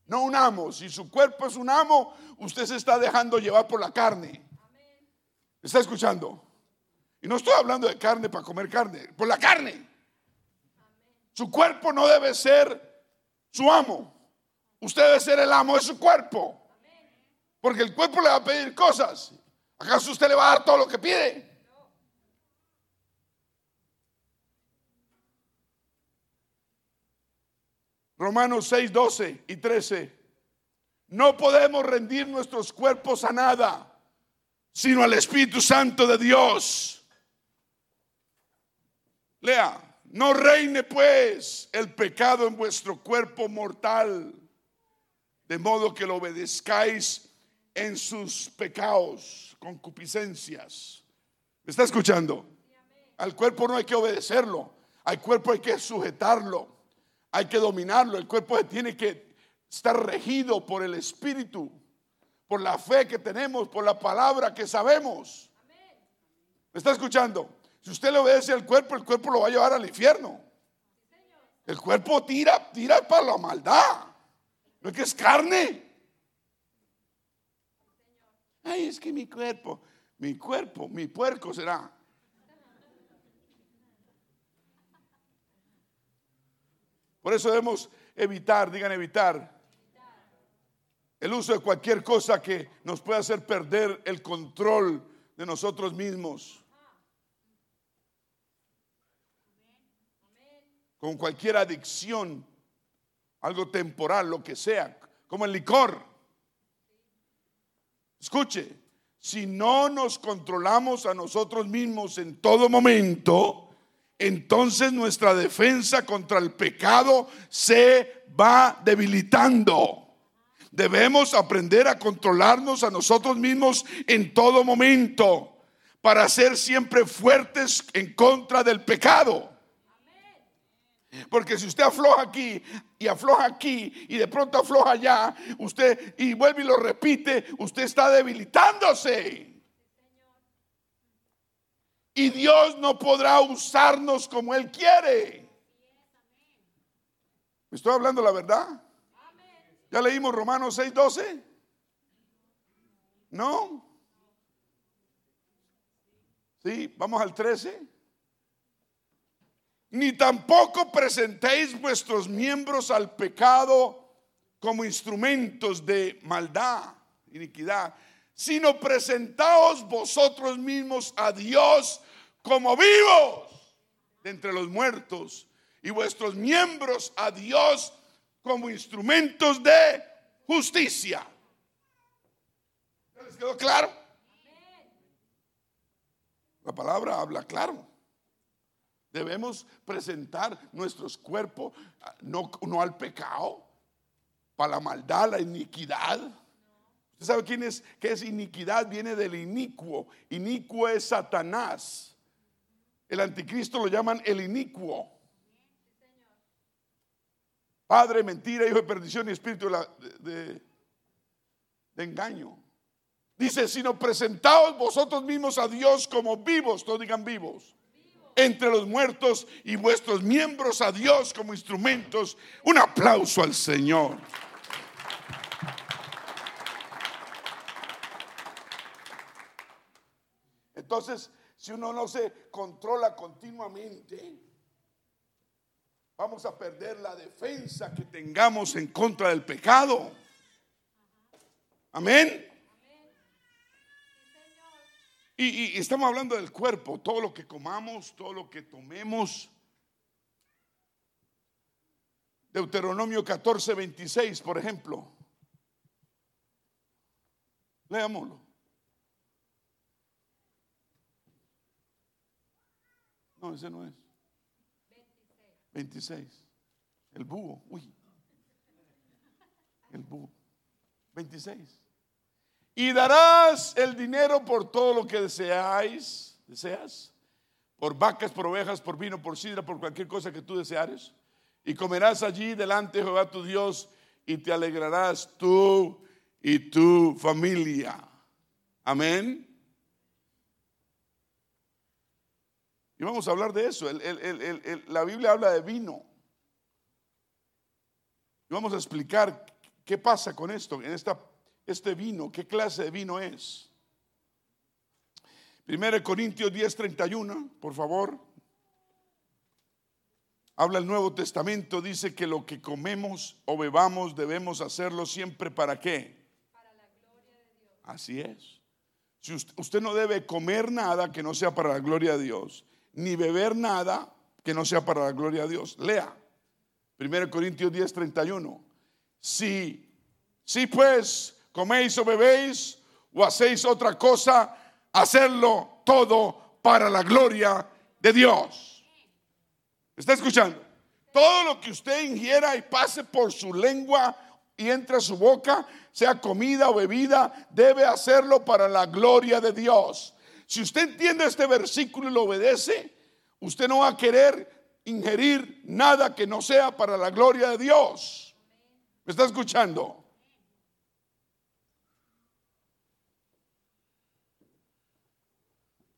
A: no un amo. Si su cuerpo es un amo, usted se está dejando llevar por la carne. ¿Está escuchando? Y no estoy hablando de carne para comer carne, por la carne. Su cuerpo no debe ser su amo. Usted debe ser el amo de su cuerpo. Porque el cuerpo le va a pedir cosas. ¿Acaso usted le va a dar todo lo que pide? Romanos 6, 12 y 13. No podemos rendir nuestros cuerpos a nada, sino al Espíritu Santo de Dios. Lea, no reine pues el pecado en vuestro cuerpo mortal, de modo que lo obedezcáis en sus pecados, concupiscencias. ¿Me está escuchando? Al cuerpo no hay que obedecerlo, al cuerpo hay que sujetarlo, hay que dominarlo, el cuerpo tiene que estar regido por el Espíritu, por la fe que tenemos, por la palabra que sabemos. ¿Me está escuchando? Si usted le obedece al cuerpo, el cuerpo lo va a llevar al infierno. El cuerpo tira, tira para la maldad. No es que es carne. Ay, es que mi cuerpo, mi cuerpo, mi puerco será. Por eso debemos evitar, digan evitar, el uso de cualquier cosa que nos pueda hacer perder el control de nosotros mismos. Con cualquier adicción, algo temporal, lo que sea, como el licor. Escuche, si no nos controlamos a nosotros mismos en todo momento, entonces nuestra defensa contra el pecado se va debilitando. Debemos aprender a controlarnos a nosotros mismos en todo momento para ser siempre fuertes en contra del pecado. Porque si usted afloja aquí y afloja aquí y de pronto afloja allá, usted y vuelve y lo repite, usted está debilitándose. Y Dios no podrá usarnos como Él quiere. ¿Me estoy hablando la verdad? ¿Ya leímos Romanos 6:12? ¿No? Sí, vamos al 13 ni tampoco presentéis vuestros miembros al pecado como instrumentos de maldad, iniquidad, sino presentaos vosotros mismos a Dios como vivos de entre los muertos y vuestros miembros a Dios como instrumentos de justicia. ¿Les quedó claro? La palabra habla claro. Debemos presentar nuestros cuerpos ah, no, al pecado, para la maldad, la iniquidad. ¿Usted sabe quién es? ¿Qué es iniquidad? Viene del inicuo. Inicuo es Satanás. El anticristo lo llaman el inicuo. Padre, mentira, hijo de perdición y espíritu de, de engaño. Dice, sino presentaos vosotros mismos a Dios como vivos, todos digan vivos entre los muertos y vuestros miembros a Dios como instrumentos. Un aplauso al Señor. Entonces, si uno no se controla continuamente, vamos a perder la defensa que tengamos en contra del pecado. Amén. Y, estamos hablando del cuerpo, todo lo que comamos, todo lo que tomemos. Deuteronomio 14, 26, por ejemplo. Leámoslo. No, ese no es. 26. El búho. Uy. El búho. 26. Y darás el dinero por todo lo que deseáis, deseas, por vacas, por ovejas, por vino, por sidra, por cualquier cosa que tú deseares. Y comerás allí delante de Jehová tu Dios y te alegrarás tú y tu familia. Amén. Y vamos a hablar de eso. la Biblia habla de vino. Y vamos a explicar qué pasa con esto en esta este vino, qué clase de vino es. 1 Corintios 10:31, por favor. Habla el Nuevo Testamento, dice que lo que comemos o bebamos debemos hacerlo siempre para qué? Para la gloria de Así es. Si usted, no debe comer nada que no sea para la gloria de Dios, ni beber nada que no sea para la gloria de Dios. Lea. 1 Corintios 10, 31. Si, si pues coméis o bebéis o hacéis otra cosa, hacerlo todo para la gloria de Dios. ¿Está escuchando? Todo lo que usted ingiera y pase por su lengua y entre a su boca, sea comida o bebida, debe hacerlo para la gloria de Dios. Si usted entiende este versículo y lo obedece, usted no va a querer ingerir nada que no sea para la gloria de Dios. ¿Me está escuchando?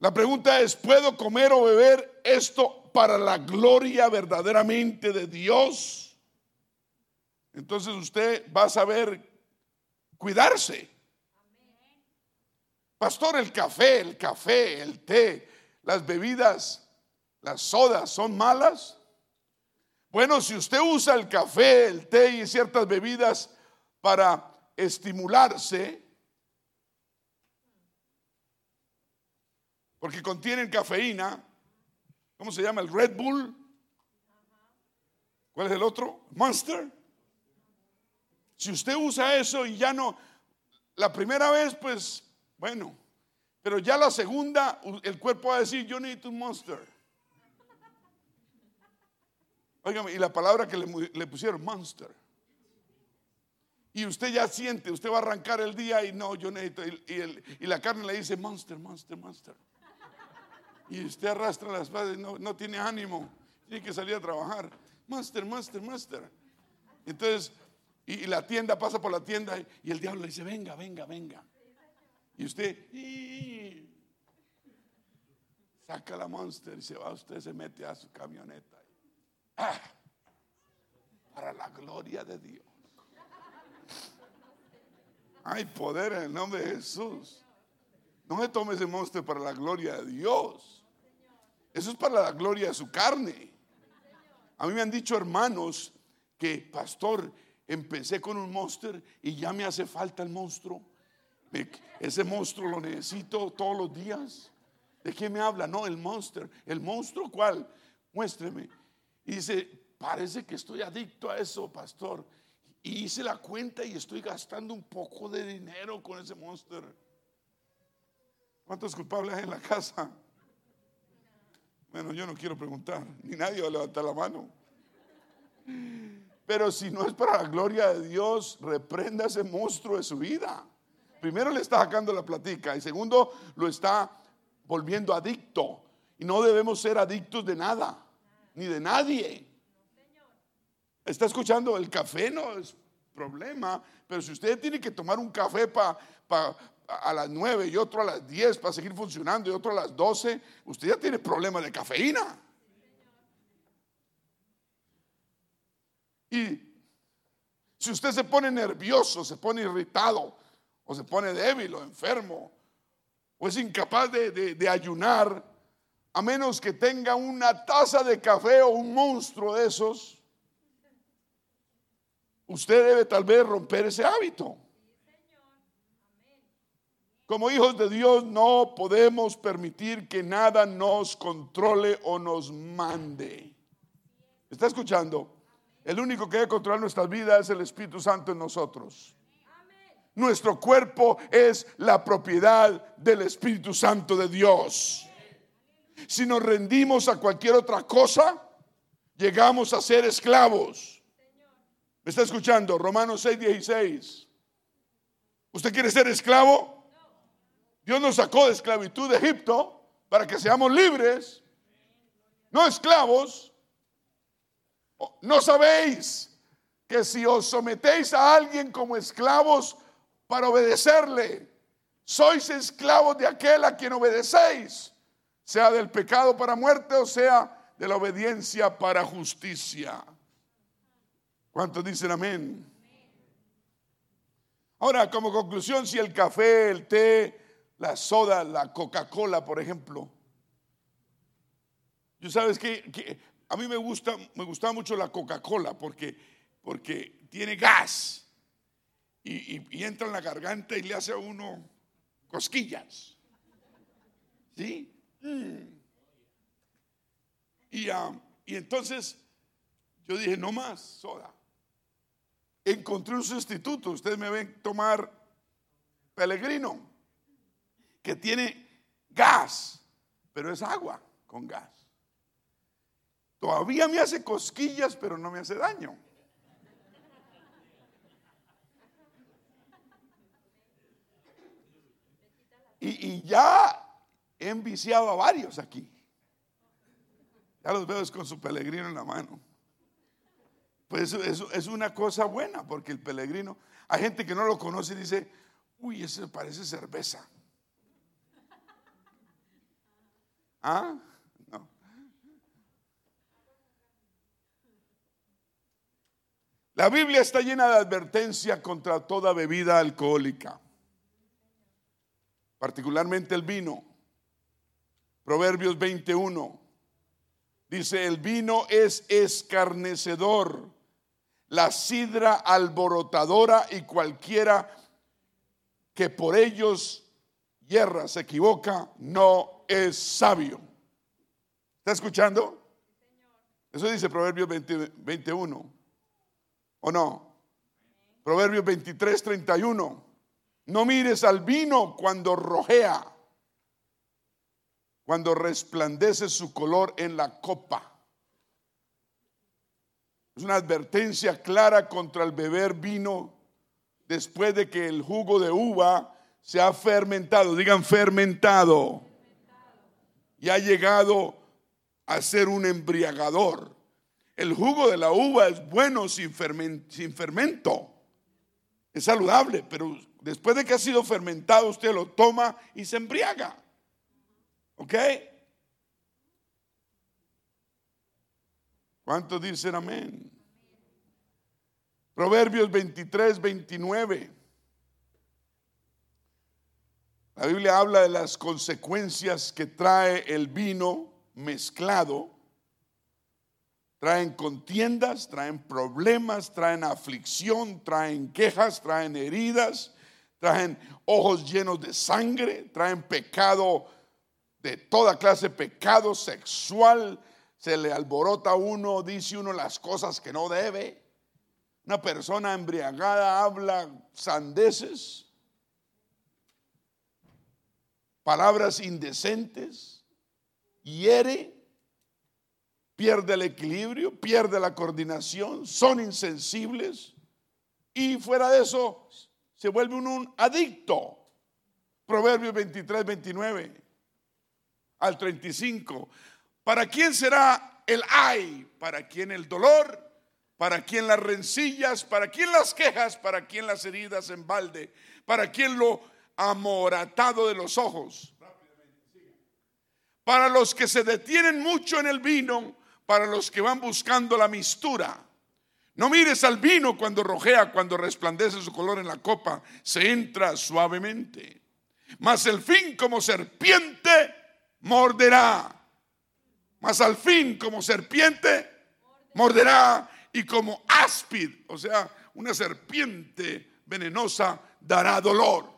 A: La pregunta es, ¿puedo comer o beber esto para la gloria verdaderamente de Dios? Entonces usted va a saber cuidarse. Pastor, el café, el café, el té, las bebidas, las sodas son malas. Bueno, si usted usa el café, el té y ciertas bebidas para estimularse, porque contienen cafeína. ¿Cómo se llama? El Red Bull. ¿Cuál es el otro? Monster. Si usted usa eso y ya no, la primera vez, pues, bueno, pero ya la segunda, el cuerpo va a decir, yo necesito un monster. Óigame, y la palabra que le, le, pusieron, monster. Y usted ya siente, usted va a arrancar el día y no, yo necesito, y, y la carne le dice, monster, monster, monster y usted arrastra las patas y no, tiene ánimo, tiene que salir a trabajar. Master, master, master. Entonces, y, la tienda pasa por la tienda y, el diablo le dice, venga, venga, venga. Y usted saca la monster y se va, usted se mete a su camioneta. Ah, para la gloria de Dios. Hay poder en el nombre de Jesús. No se tome ese monster para la gloria de Dios. Eso es para la gloria de su carne. A mí me han dicho hermanos que, pastor, empecé con un monster y ya me hace falta el monstruo. Ese monstruo lo necesito todos los días. ¿De qué me habla? No, el monster. ¿El monstruo cuál? Muéstreme. Y dice, parece que estoy adicto a eso, pastor. Y hice la cuenta y estoy gastando un poco de dinero con ese monster. ¿Cuántos culpables hay en la casa? Bueno, yo no quiero preguntar, ni nadie va a levantar la mano. Pero si no es para la gloria de Dios, reprenda ese monstruo de su vida. Primero le está sacando la platica y segundo lo está volviendo adicto. Y no debemos ser adictos de nada, ni de nadie. ¿Está escuchando? El café no es problema, pero si usted tiene que tomar un café para a las 9 y otro a las 10 para seguir funcionando y otro a las 12, usted ya tiene problemas de cafeína. Y si usted se pone nervioso, se pone irritado, o se pone débil o enfermo, o es incapaz de, de ayunar, a menos que tenga una taza de café o un monstruo de esos, usted debe tal vez romper ese hábito. Como hijos de Dios no podemos permitir que nada nos controle o nos mande. ¿Está escuchando? El único que debe controlar nuestras vidas es el Espíritu Santo en nosotros. Nuestro cuerpo es la propiedad del Espíritu Santo de Dios. Si nos rendimos a cualquier otra cosa, llegamos a ser esclavos. ¿Me está escuchando? Romanos 6, 16. ¿Usted quiere ser esclavo? Dios nos sacó de esclavitud de Egipto para que seamos libres, no esclavos. ¿No sabéis que si os sometéis a alguien como esclavos para obedecerle, sois esclavos de aquel a quien obedecéis, sea del pecado para muerte o sea de la obediencia para justicia? ¿Cuántos dicen amén? Ahora, como conclusión, si el café, el té, la soda, la Coca-Cola, por ejemplo. Yo sabes que, a mí me gusta, me gusta mucho la Coca-Cola porque, porque tiene gas y, entra en la garganta y le hace a uno cosquillas. ¿Sí? Mm. Y, ah, y entonces yo dije, no más soda. Encontré un sustituto. Ustedes me ven tomar Pelegrino, que tiene gas, pero es agua con gas. Todavía me hace cosquillas, pero no me hace daño. Y, ya he enviciado a varios aquí. Ya los veo con su peregrino en la mano. Pues eso, es una cosa buena, porque el peregrino, hay gente que no lo conoce y dice, uy, ese parece cerveza. ¿Ah? No. La Biblia está llena de advertencia contra toda bebida alcohólica particularmente el vino. Proverbios 21 dice, el vino es escarnecedor, la sidra alborotadora y cualquiera que por ellos hierra, se equivoca, no es sabio. ¿Está escuchando? Eso dice Proverbios 21. ¿O no? Proverbios 23, 31. No mires al vino cuando rojea, cuando resplandece su color en la copa. Es una advertencia clara contra el beber vino después de que el jugo de uva se ha fermentado, digan fermentado, y ha llegado a ser un embriagador. El jugo de la uva es bueno sin, fermento, es saludable, pero Después de que ha sido fermentado, usted lo toma y se embriaga. ¿Ok? ¿Cuántos dicen amén? Proverbios 23, 29. La Biblia habla de las consecuencias que trae el vino mezclado. Traen contiendas, traen problemas, traen aflicción, traen quejas, traen heridas, traen ojos llenos de sangre, traen pecado de toda clase, pecado sexual, se le alborota a uno, dice uno las cosas que no debe. Una persona embriagada habla sandeces, palabras indecentes, hiere, pierde el equilibrio, pierde la coordinación, son insensibles y fuera de eso se vuelve un, adicto. Proverbios 23, 29 al 35. ¿Para quién será el ay? ¿Para quién el dolor? ¿Para quién las rencillas? ¿Para quién las quejas? ¿Para quién las heridas en balde? ¿Para quién lo amoratado de los ojos? Para los que se detienen mucho en el vino, para los que van buscando la mistura no mires al vino cuando rojea, cuando resplandece su color en la copa, se entra suavemente. Mas el fin como serpiente morderá. Mas al fin como serpiente morderá y como áspid, o sea, una serpiente venenosa dará dolor.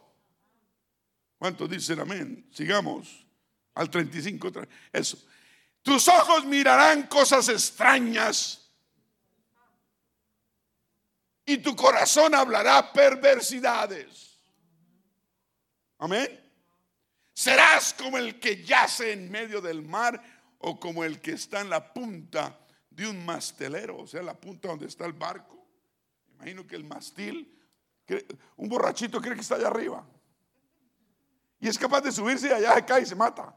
A: ¿Cuántos dicen amén? Sigamos al 35. Eso. Tus ojos mirarán cosas extrañas y tu corazón hablará perversidades. Amén. Serás como el que yace en medio del mar o como el que está en la punta de un mastelero, o sea, la punta donde está el barco. Imagino que el mastil, un borrachito cree que está allá arriba. Y es capaz de subirse allá cae y se mata.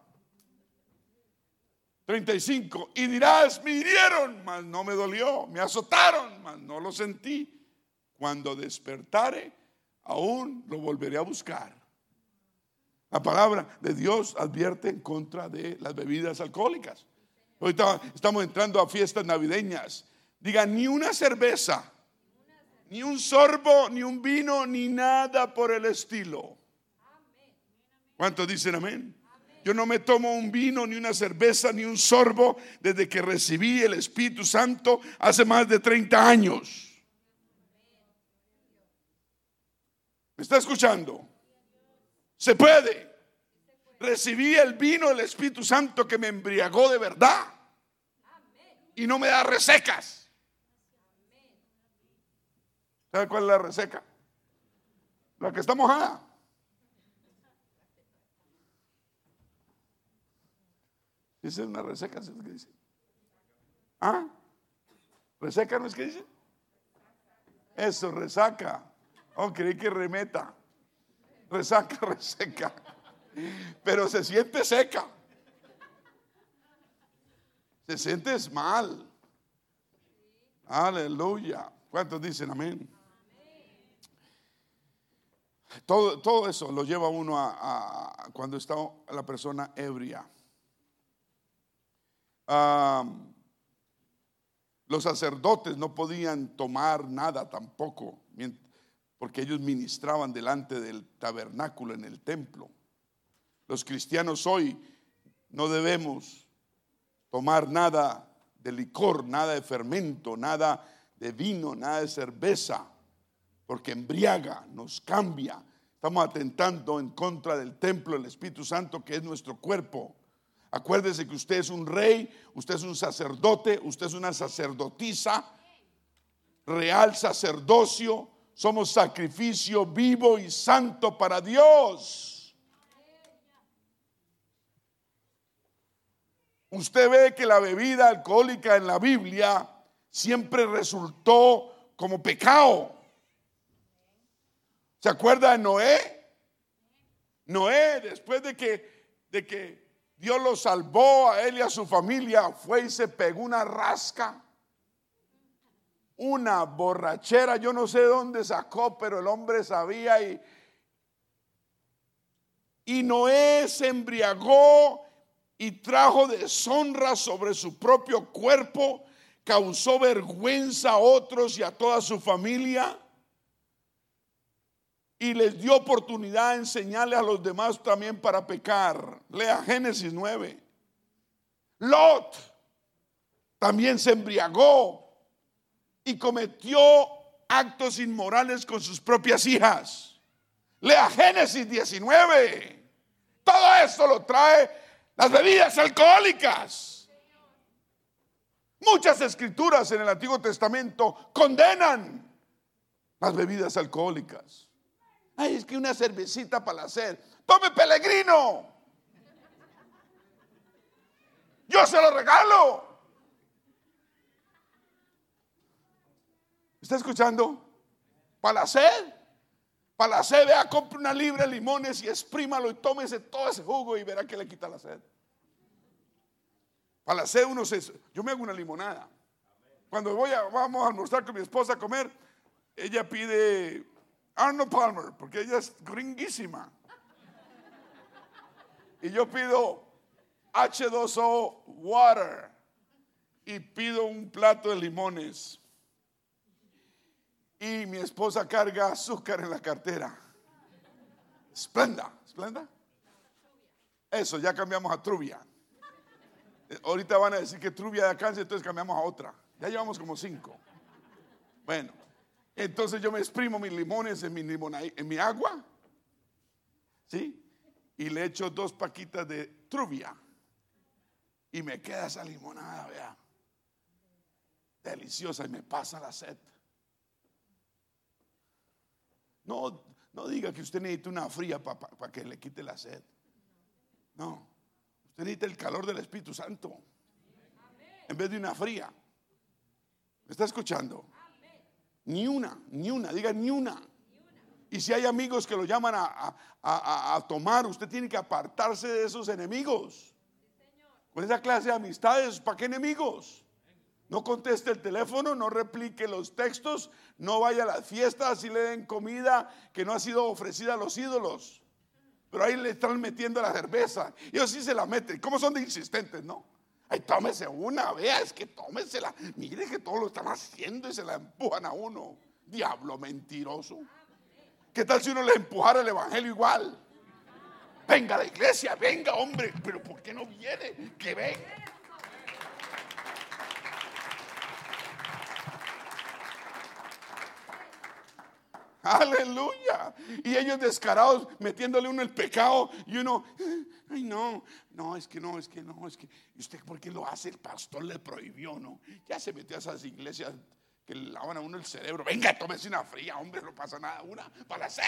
A: 35. Y dirás, me hirieron, mas no me dolió. Me azotaron, mas no lo sentí. Cuando despertare, aún lo volveré a buscar. La palabra de Dios advierte en contra de las bebidas alcohólicas. Ahorita estamos entrando a fiestas navideñas. Diga, ni una cerveza, ni un sorbo, ni un vino, ni nada por el estilo. ¿Cuántos dicen amén? Yo no me tomo un vino, ni una cerveza, ni un sorbo desde que recibí el Espíritu Santo hace más de 30 años. ¿Me está escuchando? Se puede. Recibí el vino del Espíritu Santo que me embriagó de verdad. Y no me da resecas. ¿Sabe cuál es la reseca? La que está mojada. Dice una reseca, ¿es que dice? ¿Ah? ¿Reseca no es que dice? Eso, resaca. Oh, creí que remeta. Resaca, reseca. Pero se siente seca. Se siente mal. Aleluya. ¿Cuántos dicen amén? Todo, todo eso lo lleva uno a, cuando está la persona ebria. Los sacerdotes no podían tomar nada tampoco, porque ellos ministraban delante del tabernáculo en el templo. Los cristianos hoy no debemos tomar nada de licor, nada de fermento, nada de vino, nada de cerveza, porque embriaga, nos cambia. Estamos atentando en contra del templo del Espíritu Santo que es nuestro cuerpo. Acuérdese que usted es un rey, usted es un sacerdote, usted es una sacerdotisa, real sacerdocio, somos sacrificio vivo y santo para Dios. Usted ve que la bebida alcohólica en la Biblia siempre resultó como pecado. ¿Se acuerda de Noé? Noé, después de que, de que Dios lo salvó a él y a su familia, fue y se pegó una rasca, una borrachera, yo no sé dónde sacó, pero el hombre sabía y, y Noé se embriagó y trajo deshonra sobre su propio cuerpo, causó vergüenza a otros y a toda su familia y les dio oportunidad de enseñarle a los demás también para pecar. Lea Génesis 9. Lot también se embriagó y cometió actos inmorales con sus propias hijas. Lea Génesis 19. Todo esto lo trae las bebidas alcohólicas. Muchas escrituras en el Antiguo Testamento condenan las bebidas alcohólicas. Ay, es que una cervecita para hacer. Tome Pelegrino. Yo se lo regalo. ¿Está escuchando? Para sed. Para la sed, vea, compre una libra de limones y exprímalo y tómese todo ese jugo y verá que le quita la sed. Para la sed uno se... Yo me hago una limonada. Cuando voy a, vamos a almorzar con mi esposa a comer, ella pide Arnold Palmer, porque ella es gringuísima. Y yo pido H2O water y pido un plato de limones. Y mi esposa carga azúcar en la cartera. Esplenda, esplenda. Eso, ya cambiamos a Trubia. Eh, ahorita van a decir que Trubia da cáncer, entonces cambiamos a otra. Ya llevamos como cinco. Bueno, entonces yo me exprimo mis limones en mi, en mi agua, ¿sí? Y le echo dos paquitas de truvia. Y me queda esa limonada, vea. Deliciosa y me pasa la sed. No, no diga que usted necesita una fría para que le quite la sed. No, usted necesita el calor del Espíritu Santo. En vez de una fría. ¿Me está escuchando? Ni una, ni una, diga ni una. Y si hay amigos que lo llaman a, tomar, usted tiene que apartarse de esos enemigos. Con esa clase de amistades, ¿para qué enemigos? No conteste el teléfono, no replique los textos, no vaya a las fiestas y le den comida que no ha sido ofrecida a los ídolos. Pero ahí le están metiendo la cerveza. Ellos sí se la meten. ¿Cómo son de insistentes, no? Ay, tómese una, vea, es que tómesela. Mire que todo lo están haciendo y se la empujan a uno. Diablo mentiroso. ¿Qué tal si uno le empujara el evangelio igual? Venga a la iglesia, venga, hombre, pero ¿por qué no viene? Que venga. Aleluya. Y ellos descarados metiéndole uno el pecado y uno, ay no, no, es que no, es que no, es que, ¿y usted por qué lo hace? El pastor le prohibió, ¿no? Ya se metió a esas iglesias que le lavan a uno el cerebro. Venga, tómese una fría, hombre, no pasa nada, una para hacer.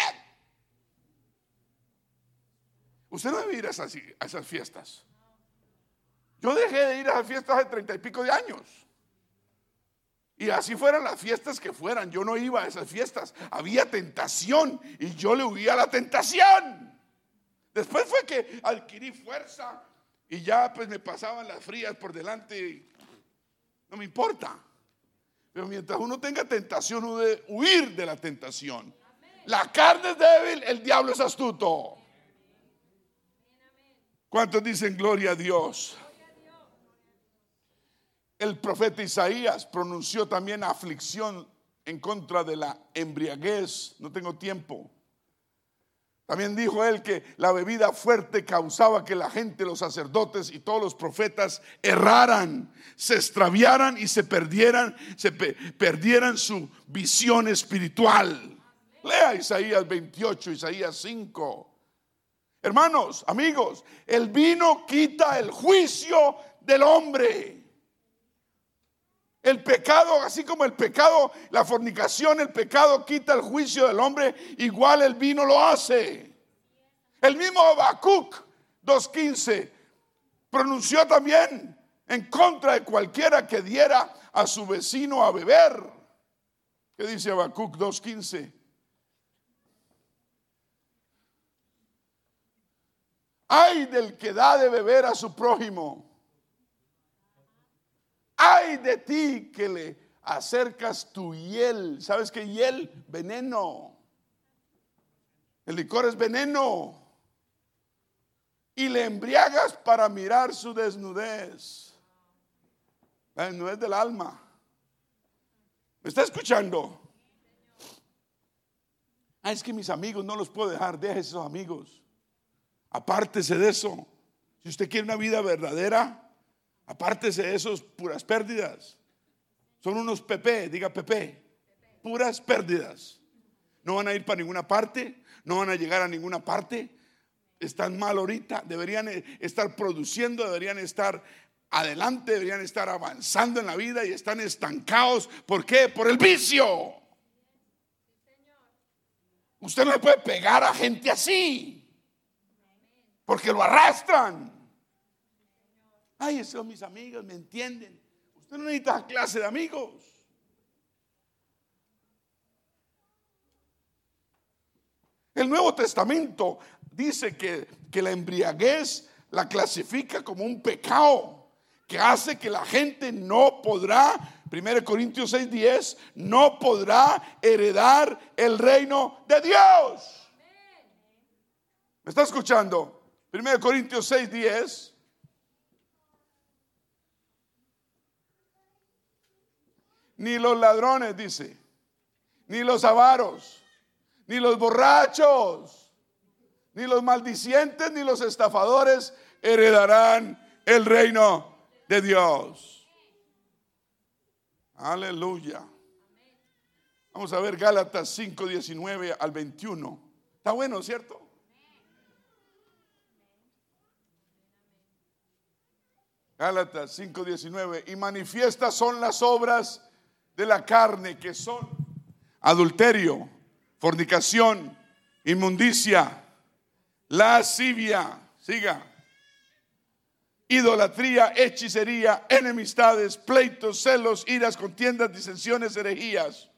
A: Usted no debe ir a esas, a esas fiestas. Yo dejé de ir a esas fiestas hace treinta y pico de años. Y así fueran las fiestas que fueran, yo no iba a esas fiestas. Había tentación y yo le huía a la tentación. Después fue que adquirí fuerza y ya pues me pasaban las frías por delante. No me importa. Pero mientras uno tenga tentación, uno debe huir de la tentación. La carne es débil, el diablo es astuto. ¿Cuántos dicen gloria a Dios? El profeta Isaías pronunció también aflicción en contra de la embriaguez. No tengo tiempo. También dijo él que la bebida fuerte causaba que la gente, los sacerdotes y todos los profetas erraran, se extraviaran y se perdieran, se perdieran su visión espiritual. Lea Isaías 28, Isaías 5. Hermanos, amigos, el vino quita el juicio del hombre. El pecado, así como el pecado, la fornicación, el pecado quita el juicio del hombre, igual el vino lo hace. El mismo Habacuc 2.15 pronunció también en contra de cualquiera que diera a su vecino a beber. ¿Qué dice Habacuc 2.15? Ay del que da de beber a su prójimo Ay de ti que le acercas tu hiel. ¿Sabes qué hiel? Veneno. El licor es veneno. Y le embriagas para mirar su desnudez. La desnudez del alma. ¿Me está escuchando? Ah, es que mis amigos no los puedo dejar. Deje esos amigos. Apártese de eso. Si usted quiere una vida verdadera, Apártese de esos puras pérdidas. Son unos PP, diga PP, puras pérdidas. No van a ir para ninguna parte, no van a llegar a ninguna parte. Están mal ahorita, deberían estar produciendo, deberían estar adelante, deberían estar avanzando en la vida y están estancados. ¿Por qué? Por el vicio. Usted no le puede pegar a gente así, porque lo arrastran. Ay, esos son mis amigos, me entienden. Usted no necesita clase de amigos. El Nuevo Testamento dice que, que la embriaguez la clasifica como un pecado que hace que la gente no podrá, 1 Corintios 6:10, no podrá heredar el reino de Dios. ¿Me está escuchando? 1 Corintios 6:10. Ni los ladrones, dice, ni los avaros, ni los borrachos, ni los maldicientes, ni los estafadores heredarán el reino de Dios. Aleluya. Vamos a ver Gálatas 5, 19 al 21. Está bueno, ¿cierto? Gálatas 5, 19. Y manifiestas son las obras de la carne que son adulterio, fornicación, inmundicia, lascivia, siga, idolatría, hechicería, enemistades, pleitos, celos, iras, contiendas, disensiones, herejías,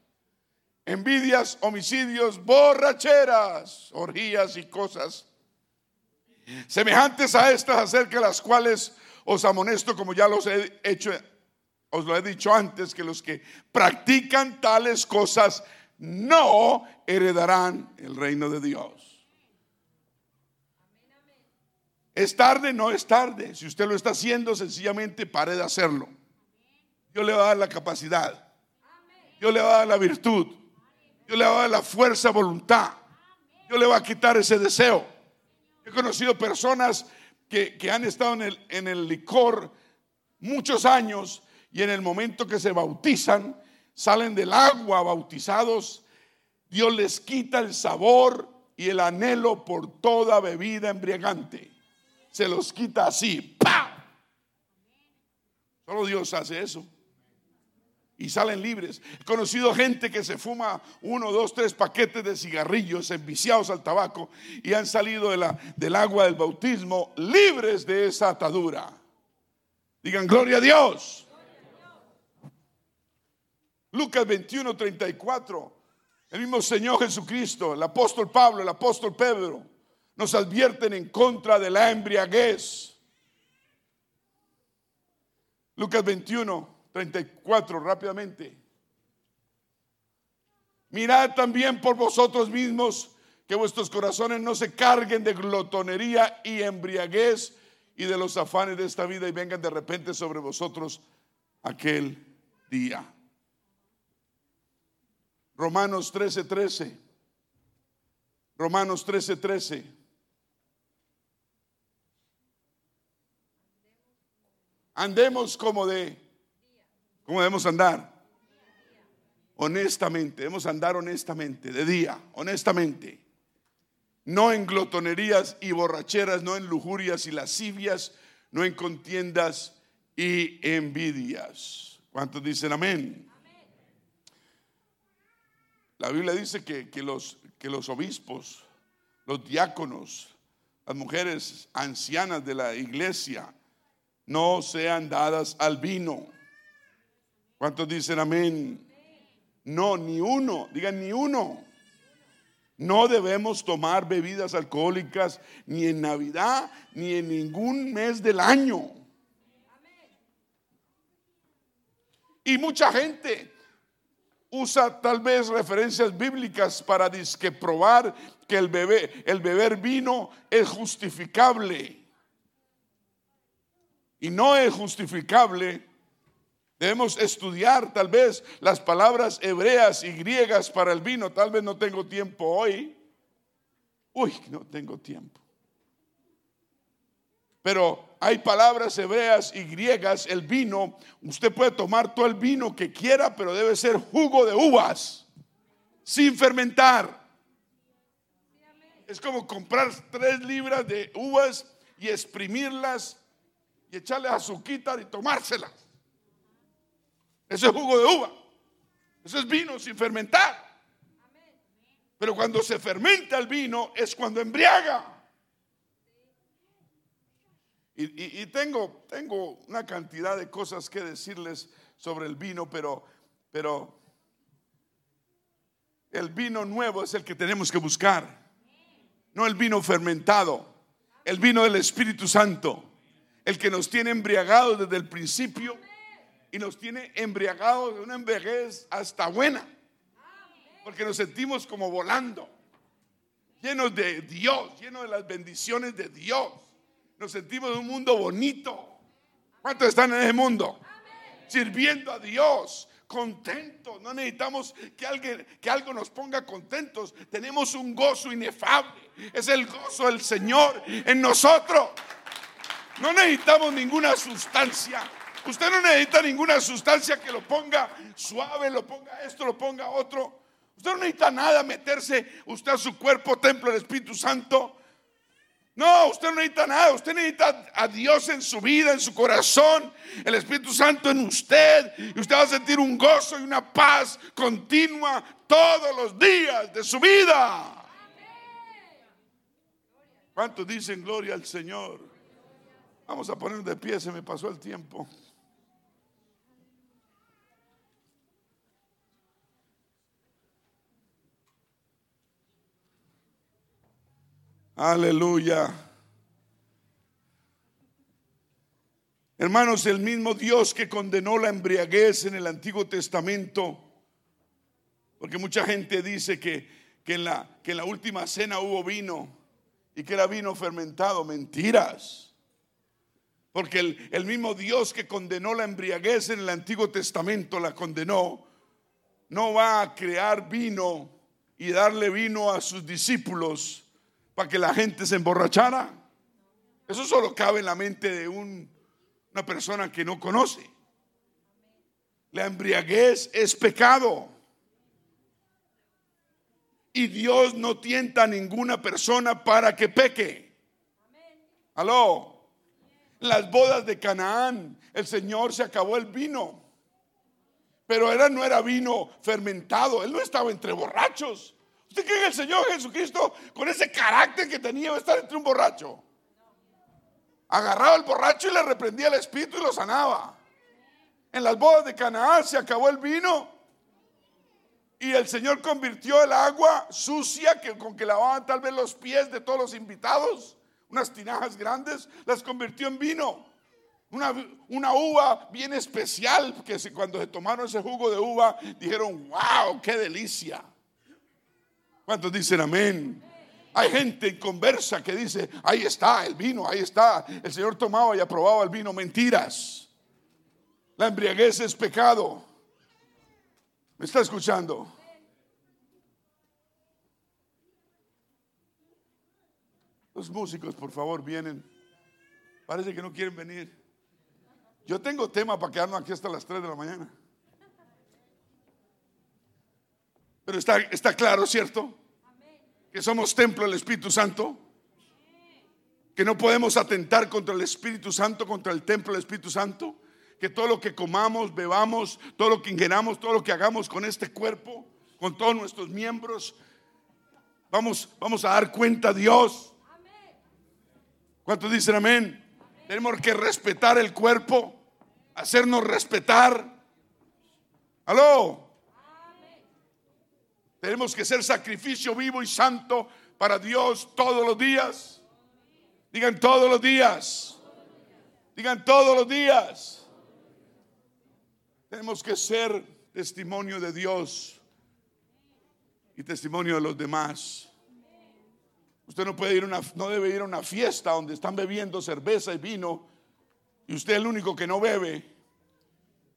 A: envidias, homicidios, borracheras, orgías y cosas semejantes a estas acerca de las cuales os amonesto como ya los he hecho os lo he dicho antes, que los que practican tales cosas no heredarán el reino de Dios. Es tarde, no es tarde. Si usted lo está haciendo, sencillamente pare de hacerlo. Yo le voy a dar la capacidad. Yo le voy a dar la virtud. Yo le voy a dar la fuerza, voluntad. Yo le voy a quitar ese deseo. He conocido personas que, han estado en el, en el licor muchos años y en el momento que se bautizan, salen del agua bautizados Dios les quita el sabor y el anhelo por toda bebida embriagante. Se los quita así. ¡Pam! Solo Dios hace eso. Y salen libres. He conocido gente que se fuma uno, dos, tres paquetes de cigarrillos enviciados al tabaco y han salido de la, del agua del bautismo libres de esa atadura. Digan gloria a Dios. Lucas 21, 34. El mismo Señor Jesucristo, el apóstol Pablo, el apóstol Pedro, nos advierten en contra de la embriaguez. Lucas 21, 34, rápidamente. Mirad también por vosotros mismos que vuestros corazones no se carguen de glotonería y embriaguez y de los afanes de esta vida y vengan de repente sobre vosotros aquel día. Romanos 13, 13. Romanos 13, 13. Andemos como de, ¿cómo debemos andar? Honestamente, debemos andar honestamente, de día, honestamente. No en glotonerías y borracheras, no en lujurias y lascivias, no en contiendas y envidias. ¿Cuántos dicen amén? La Biblia dice que, los, que los obispos, los diáconos, las mujeres ancianas de la iglesia no sean dadas al vino. ¿Cuántos dicen amén? No, ni uno, digan ni uno. No debemos tomar bebidas alcohólicas ni en Navidad ni en ningún mes del año. Y mucha gente usa tal vez referencias bíblicas para disque probar que el, bebé, el beber vino es justificable. Y no es justificable. Debemos estudiar tal vez las palabras hebreas y griegas para el vino. Tal vez no tengo tiempo hoy. Uy, no tengo tiempo. Pero hay palabras hebreas y griegas, el vino, usted puede tomar todo el vino que quiera, pero debe ser jugo de uvas, sin fermentar. Es como comprar tres libras de uvas y exprimirlas y echarle azúcar y tomárselas. Eso es jugo de uva. Eso es vino sin fermentar. Pero cuando se fermenta el vino es cuando embriaga. Y, tengo, tengo una cantidad de cosas que decirles sobre el vino, pero, pero el vino nuevo es el que tenemos que buscar. No el vino fermentado, el vino del Espíritu Santo, el que nos tiene embriagados desde el principio y nos tiene embriagados de una embriaguez hasta buena. Porque nos sentimos como volando, llenos de Dios, llenos de las bendiciones de Dios nos sentimos en un mundo bonito. ¿Cuántos están en ese mundo? Sirviendo a Dios, contentos. No necesitamos que, alguien, que algo nos ponga contentos. Tenemos un gozo inefable. Es el gozo del Señor en nosotros. No necesitamos ninguna sustancia. Usted no necesita ninguna sustancia que lo ponga suave, lo ponga esto, lo ponga otro. Usted no necesita nada meterse usted a su cuerpo, templo del Espíritu Santo. No, usted no necesita nada, usted necesita a Dios en su vida, en su corazón, el Espíritu Santo en usted, y usted va a sentir un gozo y una paz continua todos los días de su vida. ¿Cuántos dicen gloria al Señor? Vamos a poner de pie, se me pasó el tiempo. Aleluya. Hermanos, el mismo Dios que condenó la embriaguez en el Antiguo Testamento, porque mucha gente dice que, que, en, la, que en la última cena hubo vino y que era vino fermentado. Mentiras. Porque el, el mismo Dios que condenó la embriaguez en el Antiguo Testamento, la condenó, no va a crear vino y darle vino a sus discípulos para que la gente se emborrachara. Eso solo cabe en la mente de una persona que no conoce. La embriaguez es pecado. Y Dios no tienta a ninguna persona para que peque. Aló. Las bodas de Canaán, el Señor se acabó el vino. Pero era, no era vino fermentado, él no estaba entre borrachos. ¿Usted cree que el Señor Jesucristo, con ese carácter que tenía, iba a estar entre un borracho? Agarraba al borracho y le reprendía el espíritu y lo sanaba. En las bodas de Canaán se acabó el vino y el Señor convirtió el agua sucia que, con que lavaban tal vez los pies de todos los invitados, unas tinajas grandes, las convirtió en vino. Una, una, uva bien especial que cuando se tomaron ese jugo de uva dijeron, wow, qué delicia. ¿Cuántos dicen amén? Hay gente en conversa que dice, ahí está el vino, ahí está. El Señor tomaba y aprobaba el vino. Mentiras. La embriaguez es pecado. ¿Me está escuchando? Los músicos, por favor, vienen. Parece que no quieren venir. Yo tengo tema para quedarnos aquí hasta las 3 de la mañana. Pero está, está claro, ¿cierto? Que somos templo del Espíritu Santo. Que no podemos atentar contra el Espíritu Santo, contra el templo del Espíritu Santo. Que todo lo que comamos, bebamos, todo lo que ingeramos, todo lo que hagamos con este cuerpo, con todos nuestros miembros, vamos, vamos a dar cuenta a Dios. ¿Cuántos dicen amén? Tenemos que respetar el cuerpo, hacernos respetar. ¿Aló? Tenemos que ser sacrificio vivo y santo para Dios todos los días. Digan todos los días. Digan todos los días. Tenemos que ser testimonio de Dios y testimonio de los demás. Usted no puede ir una, no debe ir a una fiesta donde están bebiendo cerveza y vino y usted es el único que no bebe.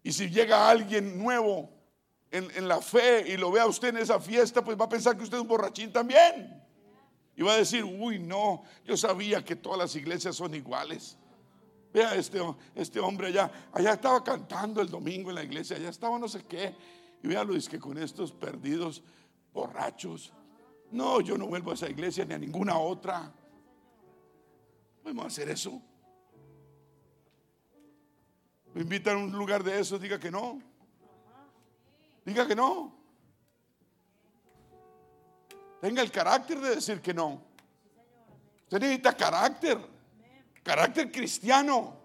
A: Y si llega alguien nuevo en, la fe y lo ve a usted en esa fiesta, pues va a pensar que usted es un borrachín también. Y va a decir, uy, no, yo sabía que todas las iglesias son iguales. Vea este, este hombre allá, allá estaba cantando el domingo en la iglesia, allá estaba no sé qué. Y vea Luis que con estos perdidos borrachos. No, yo no vuelvo a esa iglesia ni a ninguna otra. ¿Podemos hacer eso? Me invitan a un lugar de eso, diga que no. Diga que no. Tenga el carácter de decir que no. Usted necesita carácter. Carácter cristiano.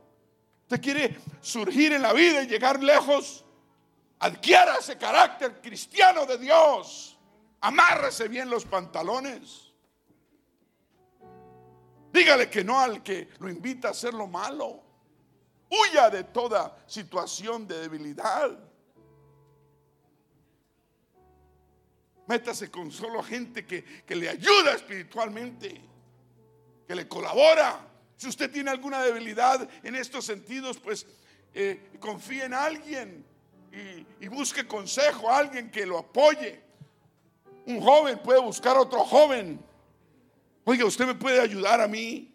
A: Usted quiere surgir en la vida y llegar lejos. Adquiera ese carácter cristiano de Dios. Amárrese bien los pantalones. Dígale que no al que lo invita a hacer lo malo. Huya de toda situación de debilidad. Métase con solo gente que, le ayuda espiritualmente, que le colabora. Si usted tiene alguna debilidad en estos sentidos, pues eh, confíe en alguien y, y busque consejo a alguien que lo apoye. Un joven puede buscar a otro joven. Oiga, usted me puede ayudar a mí.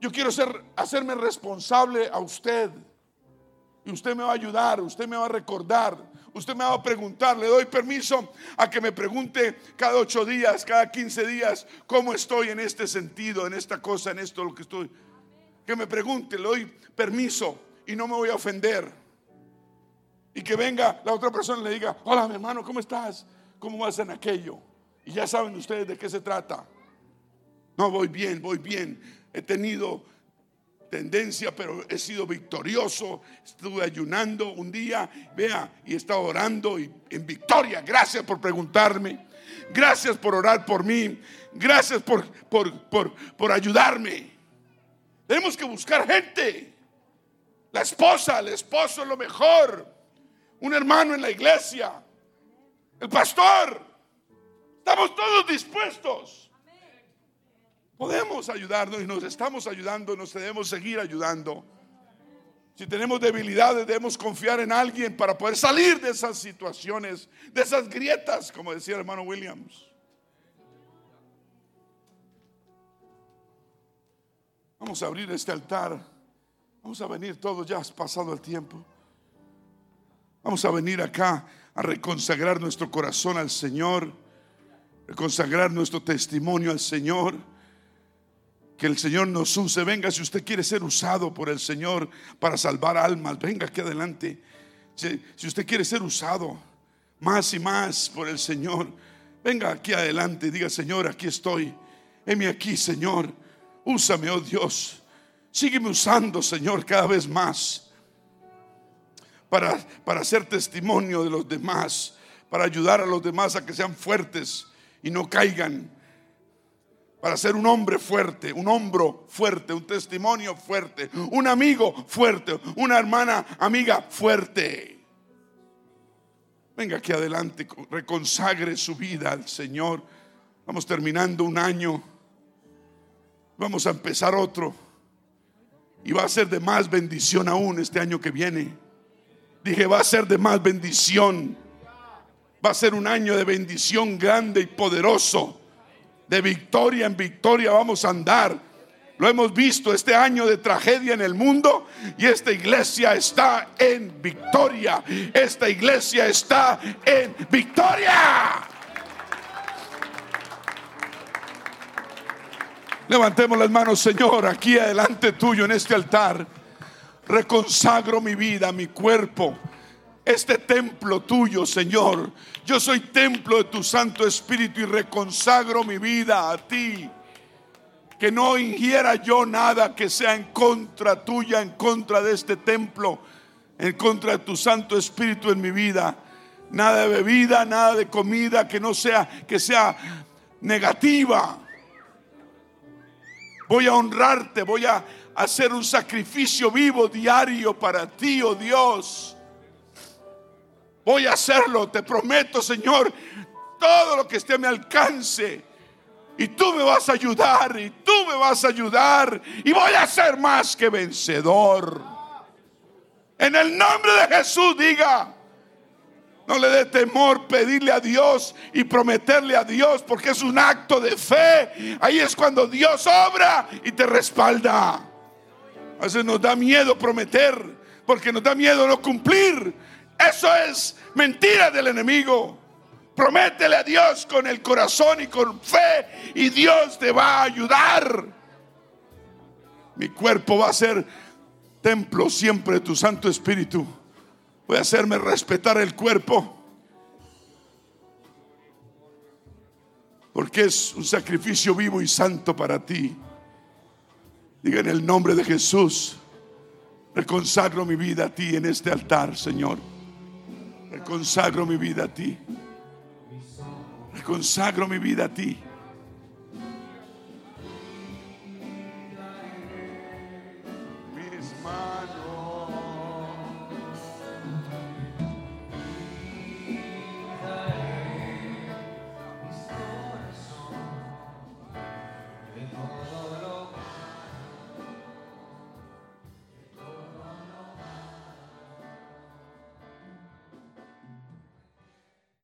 A: Yo quiero ser, hacerme responsable a usted. Y usted me va a ayudar, usted me va a recordar, usted me va a preguntar. Le doy permiso a que me pregunte cada ocho días, cada quince días, cómo estoy en este sentido, en esta cosa, en esto, lo que estoy. Que me pregunte, le doy permiso y no me voy a ofender. Y que venga la otra persona y le diga, hola mi hermano, ¿cómo estás? ¿Cómo vas en aquello? Y ya saben ustedes de qué se trata. No, voy bien, voy bien. He tenido tendencia, pero he sido victorioso. Estuve ayunando un día, vea, y estaba orando y en victoria. Gracias por preguntarme. Gracias por orar por mí. Gracias por, por, por, por ayudarme. Tenemos que buscar gente. La esposa, el esposo es lo mejor. Un hermano en la iglesia. El pastor. Estamos todos dispuestos. Podemos ayudarnos y nos estamos ayudando, nos debemos seguir ayudando. Si tenemos debilidades, debemos confiar en alguien para poder salir de esas situaciones, de esas grietas, como decía el hermano Williams. Vamos a abrir este altar. Vamos a venir todos, ya has pasado el tiempo. Vamos a venir acá a reconsagrar nuestro corazón al Señor, reconsagrar nuestro testimonio al Señor. Que el Señor nos use. Venga, si usted quiere ser usado por el Señor para salvar almas, venga aquí adelante. Si, usted quiere ser usado más y más por el Señor, venga aquí adelante. Diga, Señor, aquí estoy. Heme aquí, Señor. Úsame, oh Dios. Sígueme usando, Señor, cada vez más para, para testimonio de los demás, para ayudar a los demás a que sean fuertes y no caigan, para ser un hombre fuerte, un hombro fuerte, un testimonio fuerte, un amigo fuerte, una hermana amiga fuerte. Venga aquí adelante, reconsagre su vida al Señor. Vamos terminando un año, vamos a empezar otro y va a ser de más bendición aún este año que viene. Dije, va a ser de más bendición. Va a ser un año de bendición grande y poderoso. De victoria en victoria vamos a andar. Lo hemos visto este año de tragedia en el mundo y esta iglesia está en victoria. Esta iglesia está en victoria. Levantemos las manos, Señor, aquí adelante tuyo en este altar reconsagro mi vida, mi cuerpo, este templo tuyo, Señor. Yo soy templo de tu Santo Espíritu y reconsagro mi vida a ti. Que no ingiera yo nada que sea en contra tuya, en contra de este templo, en contra de tu Santo Espíritu en mi vida. Nada de bebida, nada de comida que no sea que sea negativa. Voy a honrarte, voy a hacer un sacrificio vivo diario para ti, oh Dios. Voy a hacerlo, te prometo, Señor, todo lo que esté a mi alcance. Y tú me vas a ayudar, y tú me vas a ayudar, y voy a ser más que vencedor. En el nombre de Jesús diga, no le dé temor pedirle a Dios y prometerle a Dios porque es un acto de fe. Ahí es cuando Dios obra y te respalda. A veces nos da miedo prometer porque nos da miedo no cumplir. Eso es mentira del enemigo. Prométele a Dios con el corazón y con fe y Dios te va a ayudar. Mi cuerpo va a ser templo siempre de tu Santo Espíritu. Voy a hacerme respetar el cuerpo. Porque es un sacrificio vivo y santo para ti. Diga en el nombre de Jesús, reconsagro mi vida a ti en este altar, Señor. Reconsagro mi vida a ti. Reconsagro mi vida a ti.